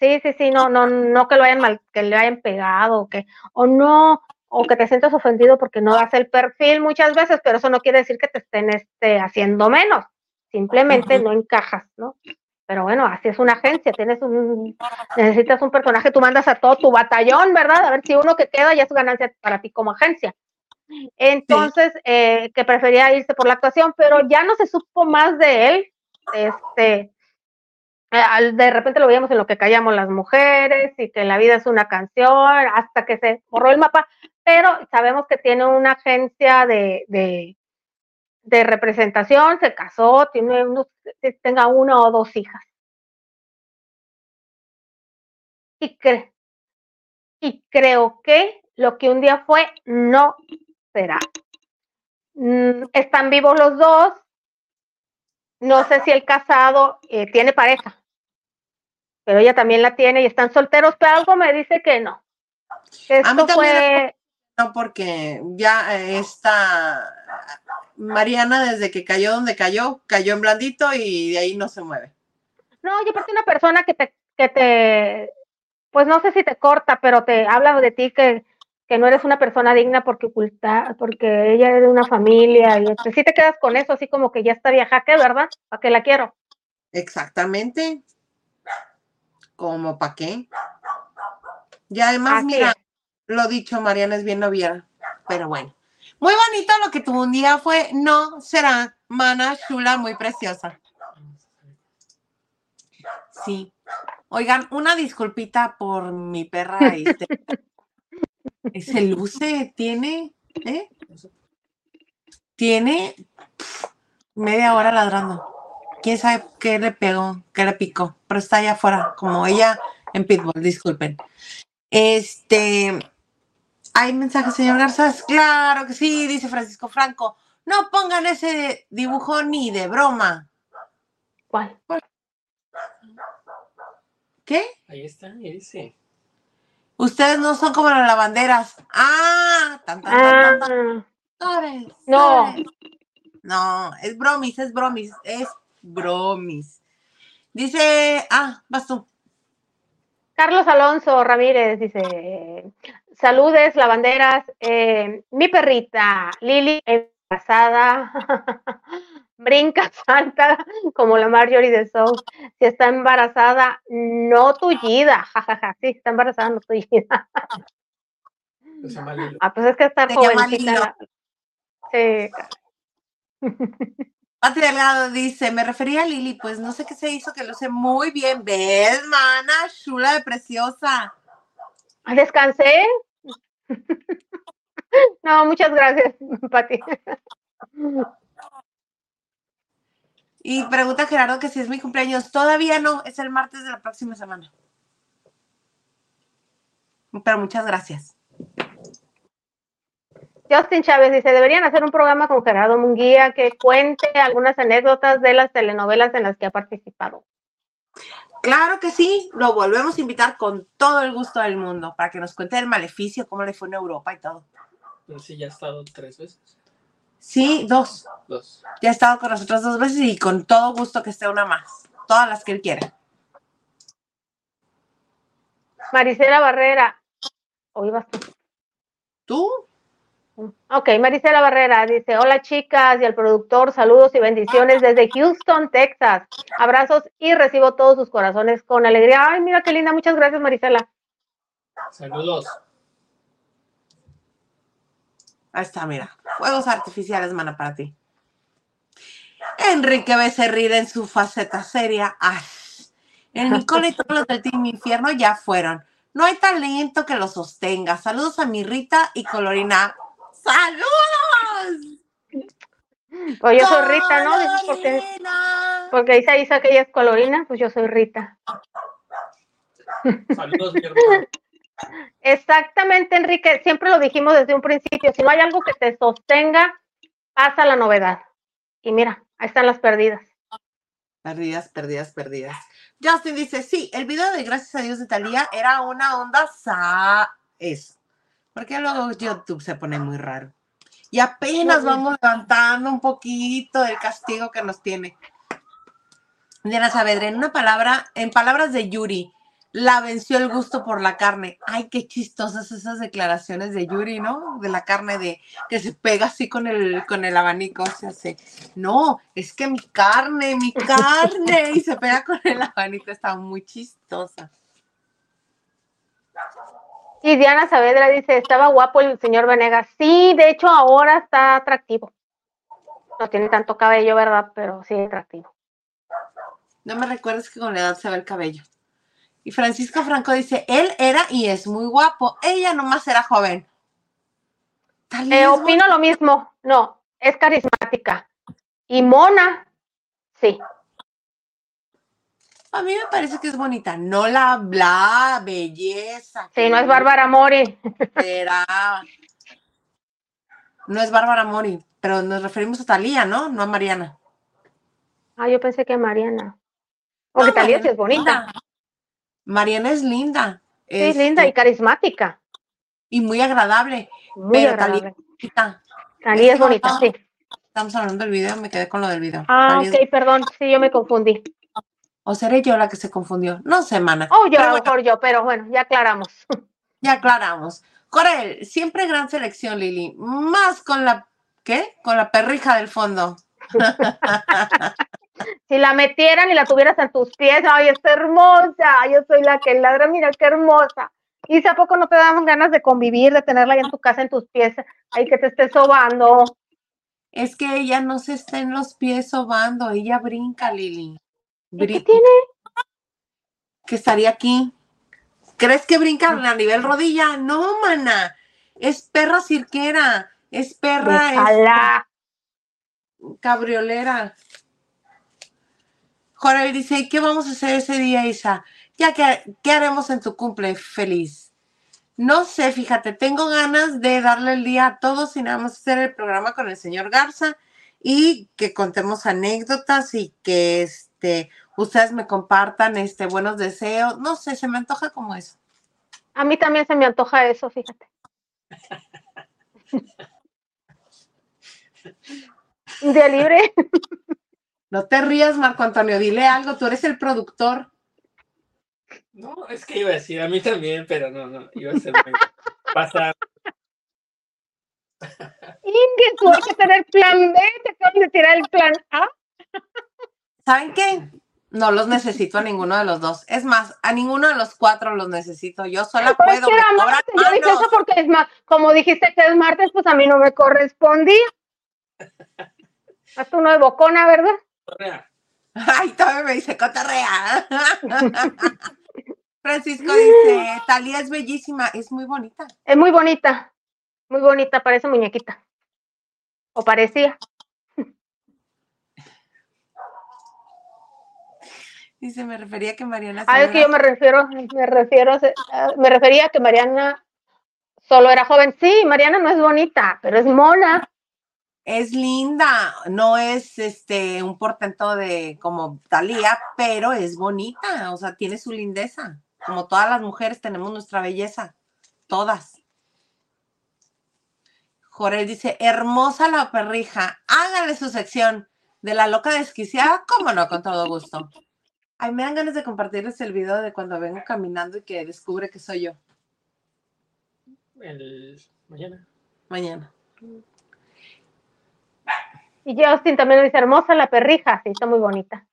Sí, sí, sí, no, no, no que lo hayan mal, que le hayan pegado, o que, o no, o que te sientas ofendido porque no das el perfil muchas veces, pero eso no quiere decir que te estén este, haciendo menos, simplemente no encajas, ¿no? Pero bueno, así es una agencia, tienes un, necesitas un personaje, tú mandas a todo tu batallón, ¿verdad? A ver si uno que queda ya es ganancia para ti como agencia. Entonces, eh, que prefería irse por la actuación, pero ya no se supo más de él. Este, eh, de repente lo veíamos en lo que callamos las mujeres y que la vida es una canción, hasta que se borró el mapa, pero sabemos que tiene una agencia de, de, representación, se casó, tiene unos, tenga una o dos hijas. Y, cre y creo que lo que un día fue no será. Mm, están vivos los dos. No sé si el casado eh, tiene pareja, pero ella también la tiene y están solteros, pero algo me dice que no. Esto fue... No, porque ya está Mariana desde que cayó donde cayó, cayó en blandito y de ahí no se mueve. No, yo parte una persona que te, que te, pues no sé si te corta, pero te habla de ti que, que no eres una persona digna porque oculta, porque ella es de una familia y si este, te quedas con eso, así como que ya está vieja, ¿qué, verdad? ¿Para qué la quiero? Exactamente. ¿Cómo para qué? Y además, mira, lo dicho, Mariana es bien noviera, pero bueno. Muy bonito lo que tuvo un día fue, no será, mana chula, muy preciosa. Sí. Oigan, una disculpita por mi perra. Este, se luce, tiene, ¿eh? Tiene media hora ladrando. Quién sabe qué le pegó, qué le picó, pero está allá afuera, como ella en Pitbull, disculpen. Este, ¿hay mensaje, señor Garzas? Claro que sí, dice Francisco Franco. No pongan ese dibujo ni de broma. ¿Cuál? ¿Qué? Ahí está, dice. Ustedes no son como las lavanderas. Ah, tan, tan, tan, tan, ah. No. No, es bromis, es bromis, es bromis. Dice, ah, vas tú. Carlos Alonso Ramírez dice, saludes, lavanderas, eh, mi perrita Lili embarazada, *laughs* brinca, *laughs* salta como la Marjorie de Soul. Si está embarazada, no tullida, *laughs* jajaja, sí, está embarazada, no tullida. *laughs* ah, pues es que está jovencita. Sí. Pati Delgado dice, me refería a Lili, pues no sé qué se hizo, que lo sé muy bien. ¿Ves, mana? Chula de preciosa. Descansé. no, muchas gracias, Pati. Y pregunta Gerardo que si es mi cumpleaños. Todavía no, es el martes de la próxima semana. Pero muchas gracias. Justin Chávez dice, deberían hacer un programa con Gerardo Munguía que cuente algunas anécdotas de las telenovelas en las que ha participado. Claro que sí, lo volvemos a invitar con todo el gusto del mundo para que nos cuente el maleficio, cómo le fue en Europa y todo. Sí, ya ha estado tres veces. Sí, dos. Dos. Ya ha estado con nosotros dos veces y con todo gusto que esté una más. Todas las que él quiera. Maricela Barrera. ¿O ibas tú? ¿Tú? Ok, Maricela Barrera dice, hola chicas y al productor, saludos y bendiciones desde Houston, Texas. Abrazos y recibo todos sus corazones con alegría. Ay, mira qué linda, muchas gracias Maricela. Saludos. Ahí está, mira. Fuegos artificiales, mana, para ti. Enrique Becerrida en su faceta seria. Ay, el Nicole y todos los del Team Infierno ya fueron. No hay talento que lo sostenga. Saludos a mi Rita y Colorina. ¡Saludos! Pues yo soy Rita, ¿no? Porque, porque dice Isa que ella es colorina, pues yo soy Rita. Saludos, mi hermano. Exactamente, Enrique, siempre lo dijimos desde un principio, si no hay algo que te sostenga, pasa la novedad. Y mira, ahí están las perdidas. Perdidas, perdidas, perdidas. Justin dice, sí, el video de Gracias a Dios de Talía era una onda sa eso. Porque luego YouTube se pone muy raro. Y apenas vamos levantando un poquito del castigo que nos tiene. Diana Saavedra, en una palabra, en palabras de Yuri, la venció el gusto por la carne. Ay, qué chistosas esas declaraciones de Yuri, ¿no? De la carne de que se pega así con el, con el abanico, se hace. No, es que mi carne, mi carne, *laughs* y se pega con el abanico, está muy chistosa. Y Diana Saavedra dice, estaba guapo el señor Venegas. Sí, de hecho ahora está atractivo. No tiene tanto cabello, ¿verdad? Pero sí atractivo. No me recuerdes que con la edad se ve el cabello. Y Francisco Franco dice, él era y es muy guapo. Ella nomás era joven. Eh, opino lo mismo. No, es carismática. Y mona, sí. A mí me parece que es bonita, no la bla, belleza. Sí, no es Bárbara Mori. Era. No es Bárbara Mori, pero nos referimos a Talía, ¿no? No a Mariana. Ah, yo pensé que Mariana. Porque Talía sí es bonita. Mariana es linda. Sí, es linda y este, carismática. Y muy agradable. Muy agradable. Talía es bonita, sí. Estamos hablando del video, me quedé con lo del video. Ah, ok, perdón, sí, yo me confundí. ¿O seré yo la que se confundió? No sé, mana. Oh, yo, a lo mejor yo, pero bueno, ya aclaramos. *laughs* Ya aclaramos. Corel, siempre gran selección, Lili. Más con la, ¿qué? Con la perrija del fondo. *laughs* si la metieran y la tuvieras en tus pies, ay, es hermosa, yo soy la que ladra, mira qué hermosa. Y si a poco no te dan ganas de convivir, de tenerla ahí en tu casa, en tus pies, ahí que te esté sobando. Es que ella no se está en los pies sobando, ella brinca, Lili. ¿Qué tiene? Que estaría aquí. ¿Crees que brinca a nivel rodilla? No, mana. Es perra cirquera. Es perra. cabriolera. Jorge dice, ¿qué vamos a hacer ese día, Isa? Ya que, ¿qué haremos en tu cumple feliz? No sé, fíjate, tengo ganas de darle el día a todos y nada más hacer el programa con el señor Garza y que contemos anécdotas y que este, ustedes me compartan este, buenos deseos. No sé, se me antoja como eso. A mí también se me antoja eso, fíjate. *laughs* Día libre. *laughs* No te rías, Marco Antonio, dile algo, tú eres el productor. No, es que iba a decir a mí también, pero no, no, iba a ser muy *laughs* pasar. Inge, tú hay que tener plan B, te acabas de tirar el plan A. ¿Saben qué? No los necesito a ninguno de los dos. Es más, a ninguno de los cuatro los necesito. Yo sola puedo. Es que era martes. Yo dije eso porque es más, como dijiste que es martes, pues a mí no me correspondía. *laughs* Haz uno de bocona, ¿verdad? Cotorrea. Ay, todavía me dice cotorrea. *laughs* Francisco dice, Talía es bellísima, es muy bonita. Es muy bonita. Muy bonita, parece muñequita. O parecía. Dice, me refería a que Mariana. Ah, es que yo me refiero, me refiero, me refería a que Mariana solo era joven. Sí, Mariana no es bonita, pero es mona. Es linda, no es este un portento de como Talía, pero es bonita, o sea, tiene su lindeza. Como todas las mujeres tenemos nuestra belleza, todas. Jorel dice, hermosa la perrija, hágale su sección de la loca desquiciada, cómo no, con todo gusto. Ay, me dan ganas de compartirles el video de cuando vengo caminando y que descubre que soy yo. El mañana. Mañana. Y Justin también dice, hermosa la perrija, sí, está muy bonita.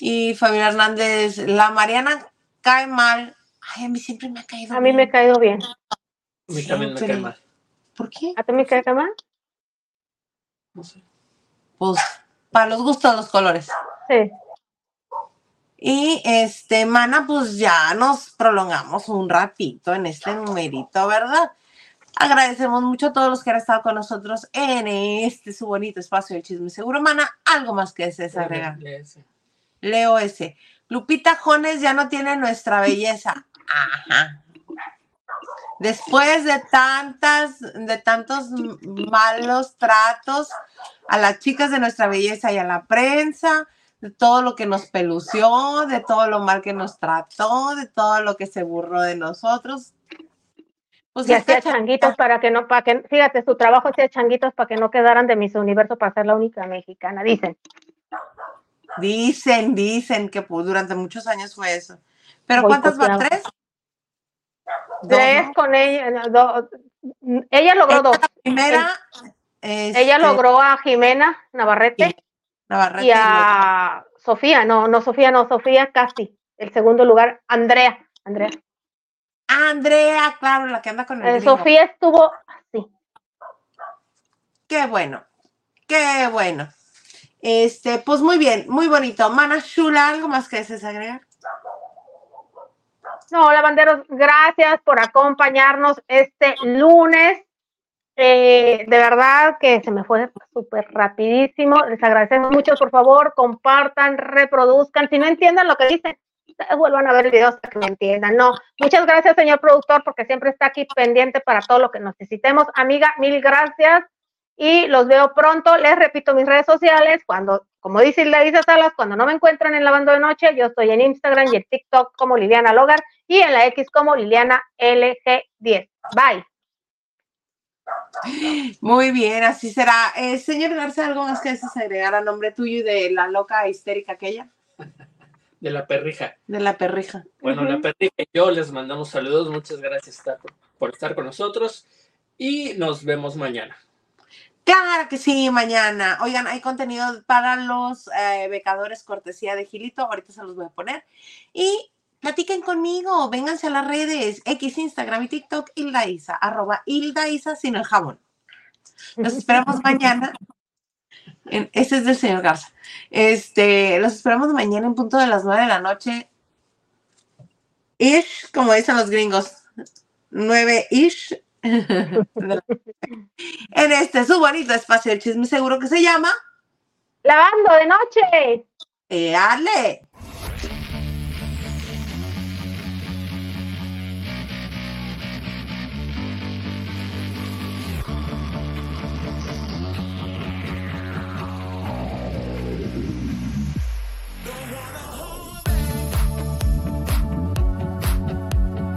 Y Fabián Hernández, la Mariana cae mal. Ay, a mí siempre me ha caído A mí me ha caído bien. A mí también me cae mal. ¿Por qué? ¿A ti me cae mal? No sé. Pues, para los gustos, los colores. Sí. Y este, mana, pues ya nos prolongamos un ratito en este numerito, ¿verdad? Agradecemos mucho a todos los que han estado con nosotros en este su bonito espacio de chisme seguro, mana. Algo más que desees agregar. Leo ese. Lupita Jones ya no tiene nuestra belleza. Ajá. Después de tantas, de tantos malos tratos a las chicas de nuestra belleza y a la prensa, de todo lo que nos pelució, de todo lo mal que nos trató, de todo lo que se burró de nosotros. Pues y hacía *laughs* changuitos para que no, para que, fíjate, su trabajo hacía changuitos para que no quedaran de mis universo para ser la única mexicana, dicen. Dicen, dicen que pues, durante muchos años fue eso. ¿Pero cuántas va? ¿Tres? Tres con ella. ella logró dos. primera. ella este, logró a Jimena Navarrete, Navarrete y a Sofía, no, no Sofía, no, Sofía casi. El segundo lugar, Andrea. Andrea. Andrea, claro, la que anda con el eh, Sofía estuvo así. Qué bueno, qué bueno. Este, pues muy bien, muy bonito. Mana Shula, ¿algo más que desees agregar? No, lavanderos, gracias por acompañarnos este lunes. Eh, de verdad que se me fue súper rapidísimo. Les agradecemos mucho. Por favor, compartan, reproduzcan. Si no entiendan lo que dicen, vuelvan a ver el video hasta que me entiendan. No, muchas gracias, señor productor, porque siempre está aquí pendiente para todo lo que necesitemos. Amiga, mil gracias y los veo pronto. Les repito mis redes sociales. Cuando, como dice Lisa Salas, cuando no me encuentran en Lavando de Noche, yo estoy en Instagram y en TikTok como Liliana Logar y en la X como Liliana LG10. Bye. Muy bien, así será. Eh, señor Garza, ¿algo más que desees agregar a nombre tuyo y de la loca histérica aquella? De la perrija. De la perrija. Bueno, la perrija y yo les mandamos saludos. Muchas gracias por estar con nosotros y nos vemos mañana. Claro que sí, mañana. Oigan, hay contenido para los eh, becadores cortesía de Gilito. Ahorita se los voy a poner. Y platiquen conmigo, vénganse a las redes, X, Instagram y TikTok, Hilda Isa, arroba Hilda Isa sin el jabón. Los *laughs* esperamos mañana. Ese es del señor Garza. Este, los esperamos mañana en punto de las nueve de la noche. Ish, como dicen los gringos. Nueve ish. *laughs* en este su bonito espacio de chisme seguro que se llama Lavando de noche. ¡Ale!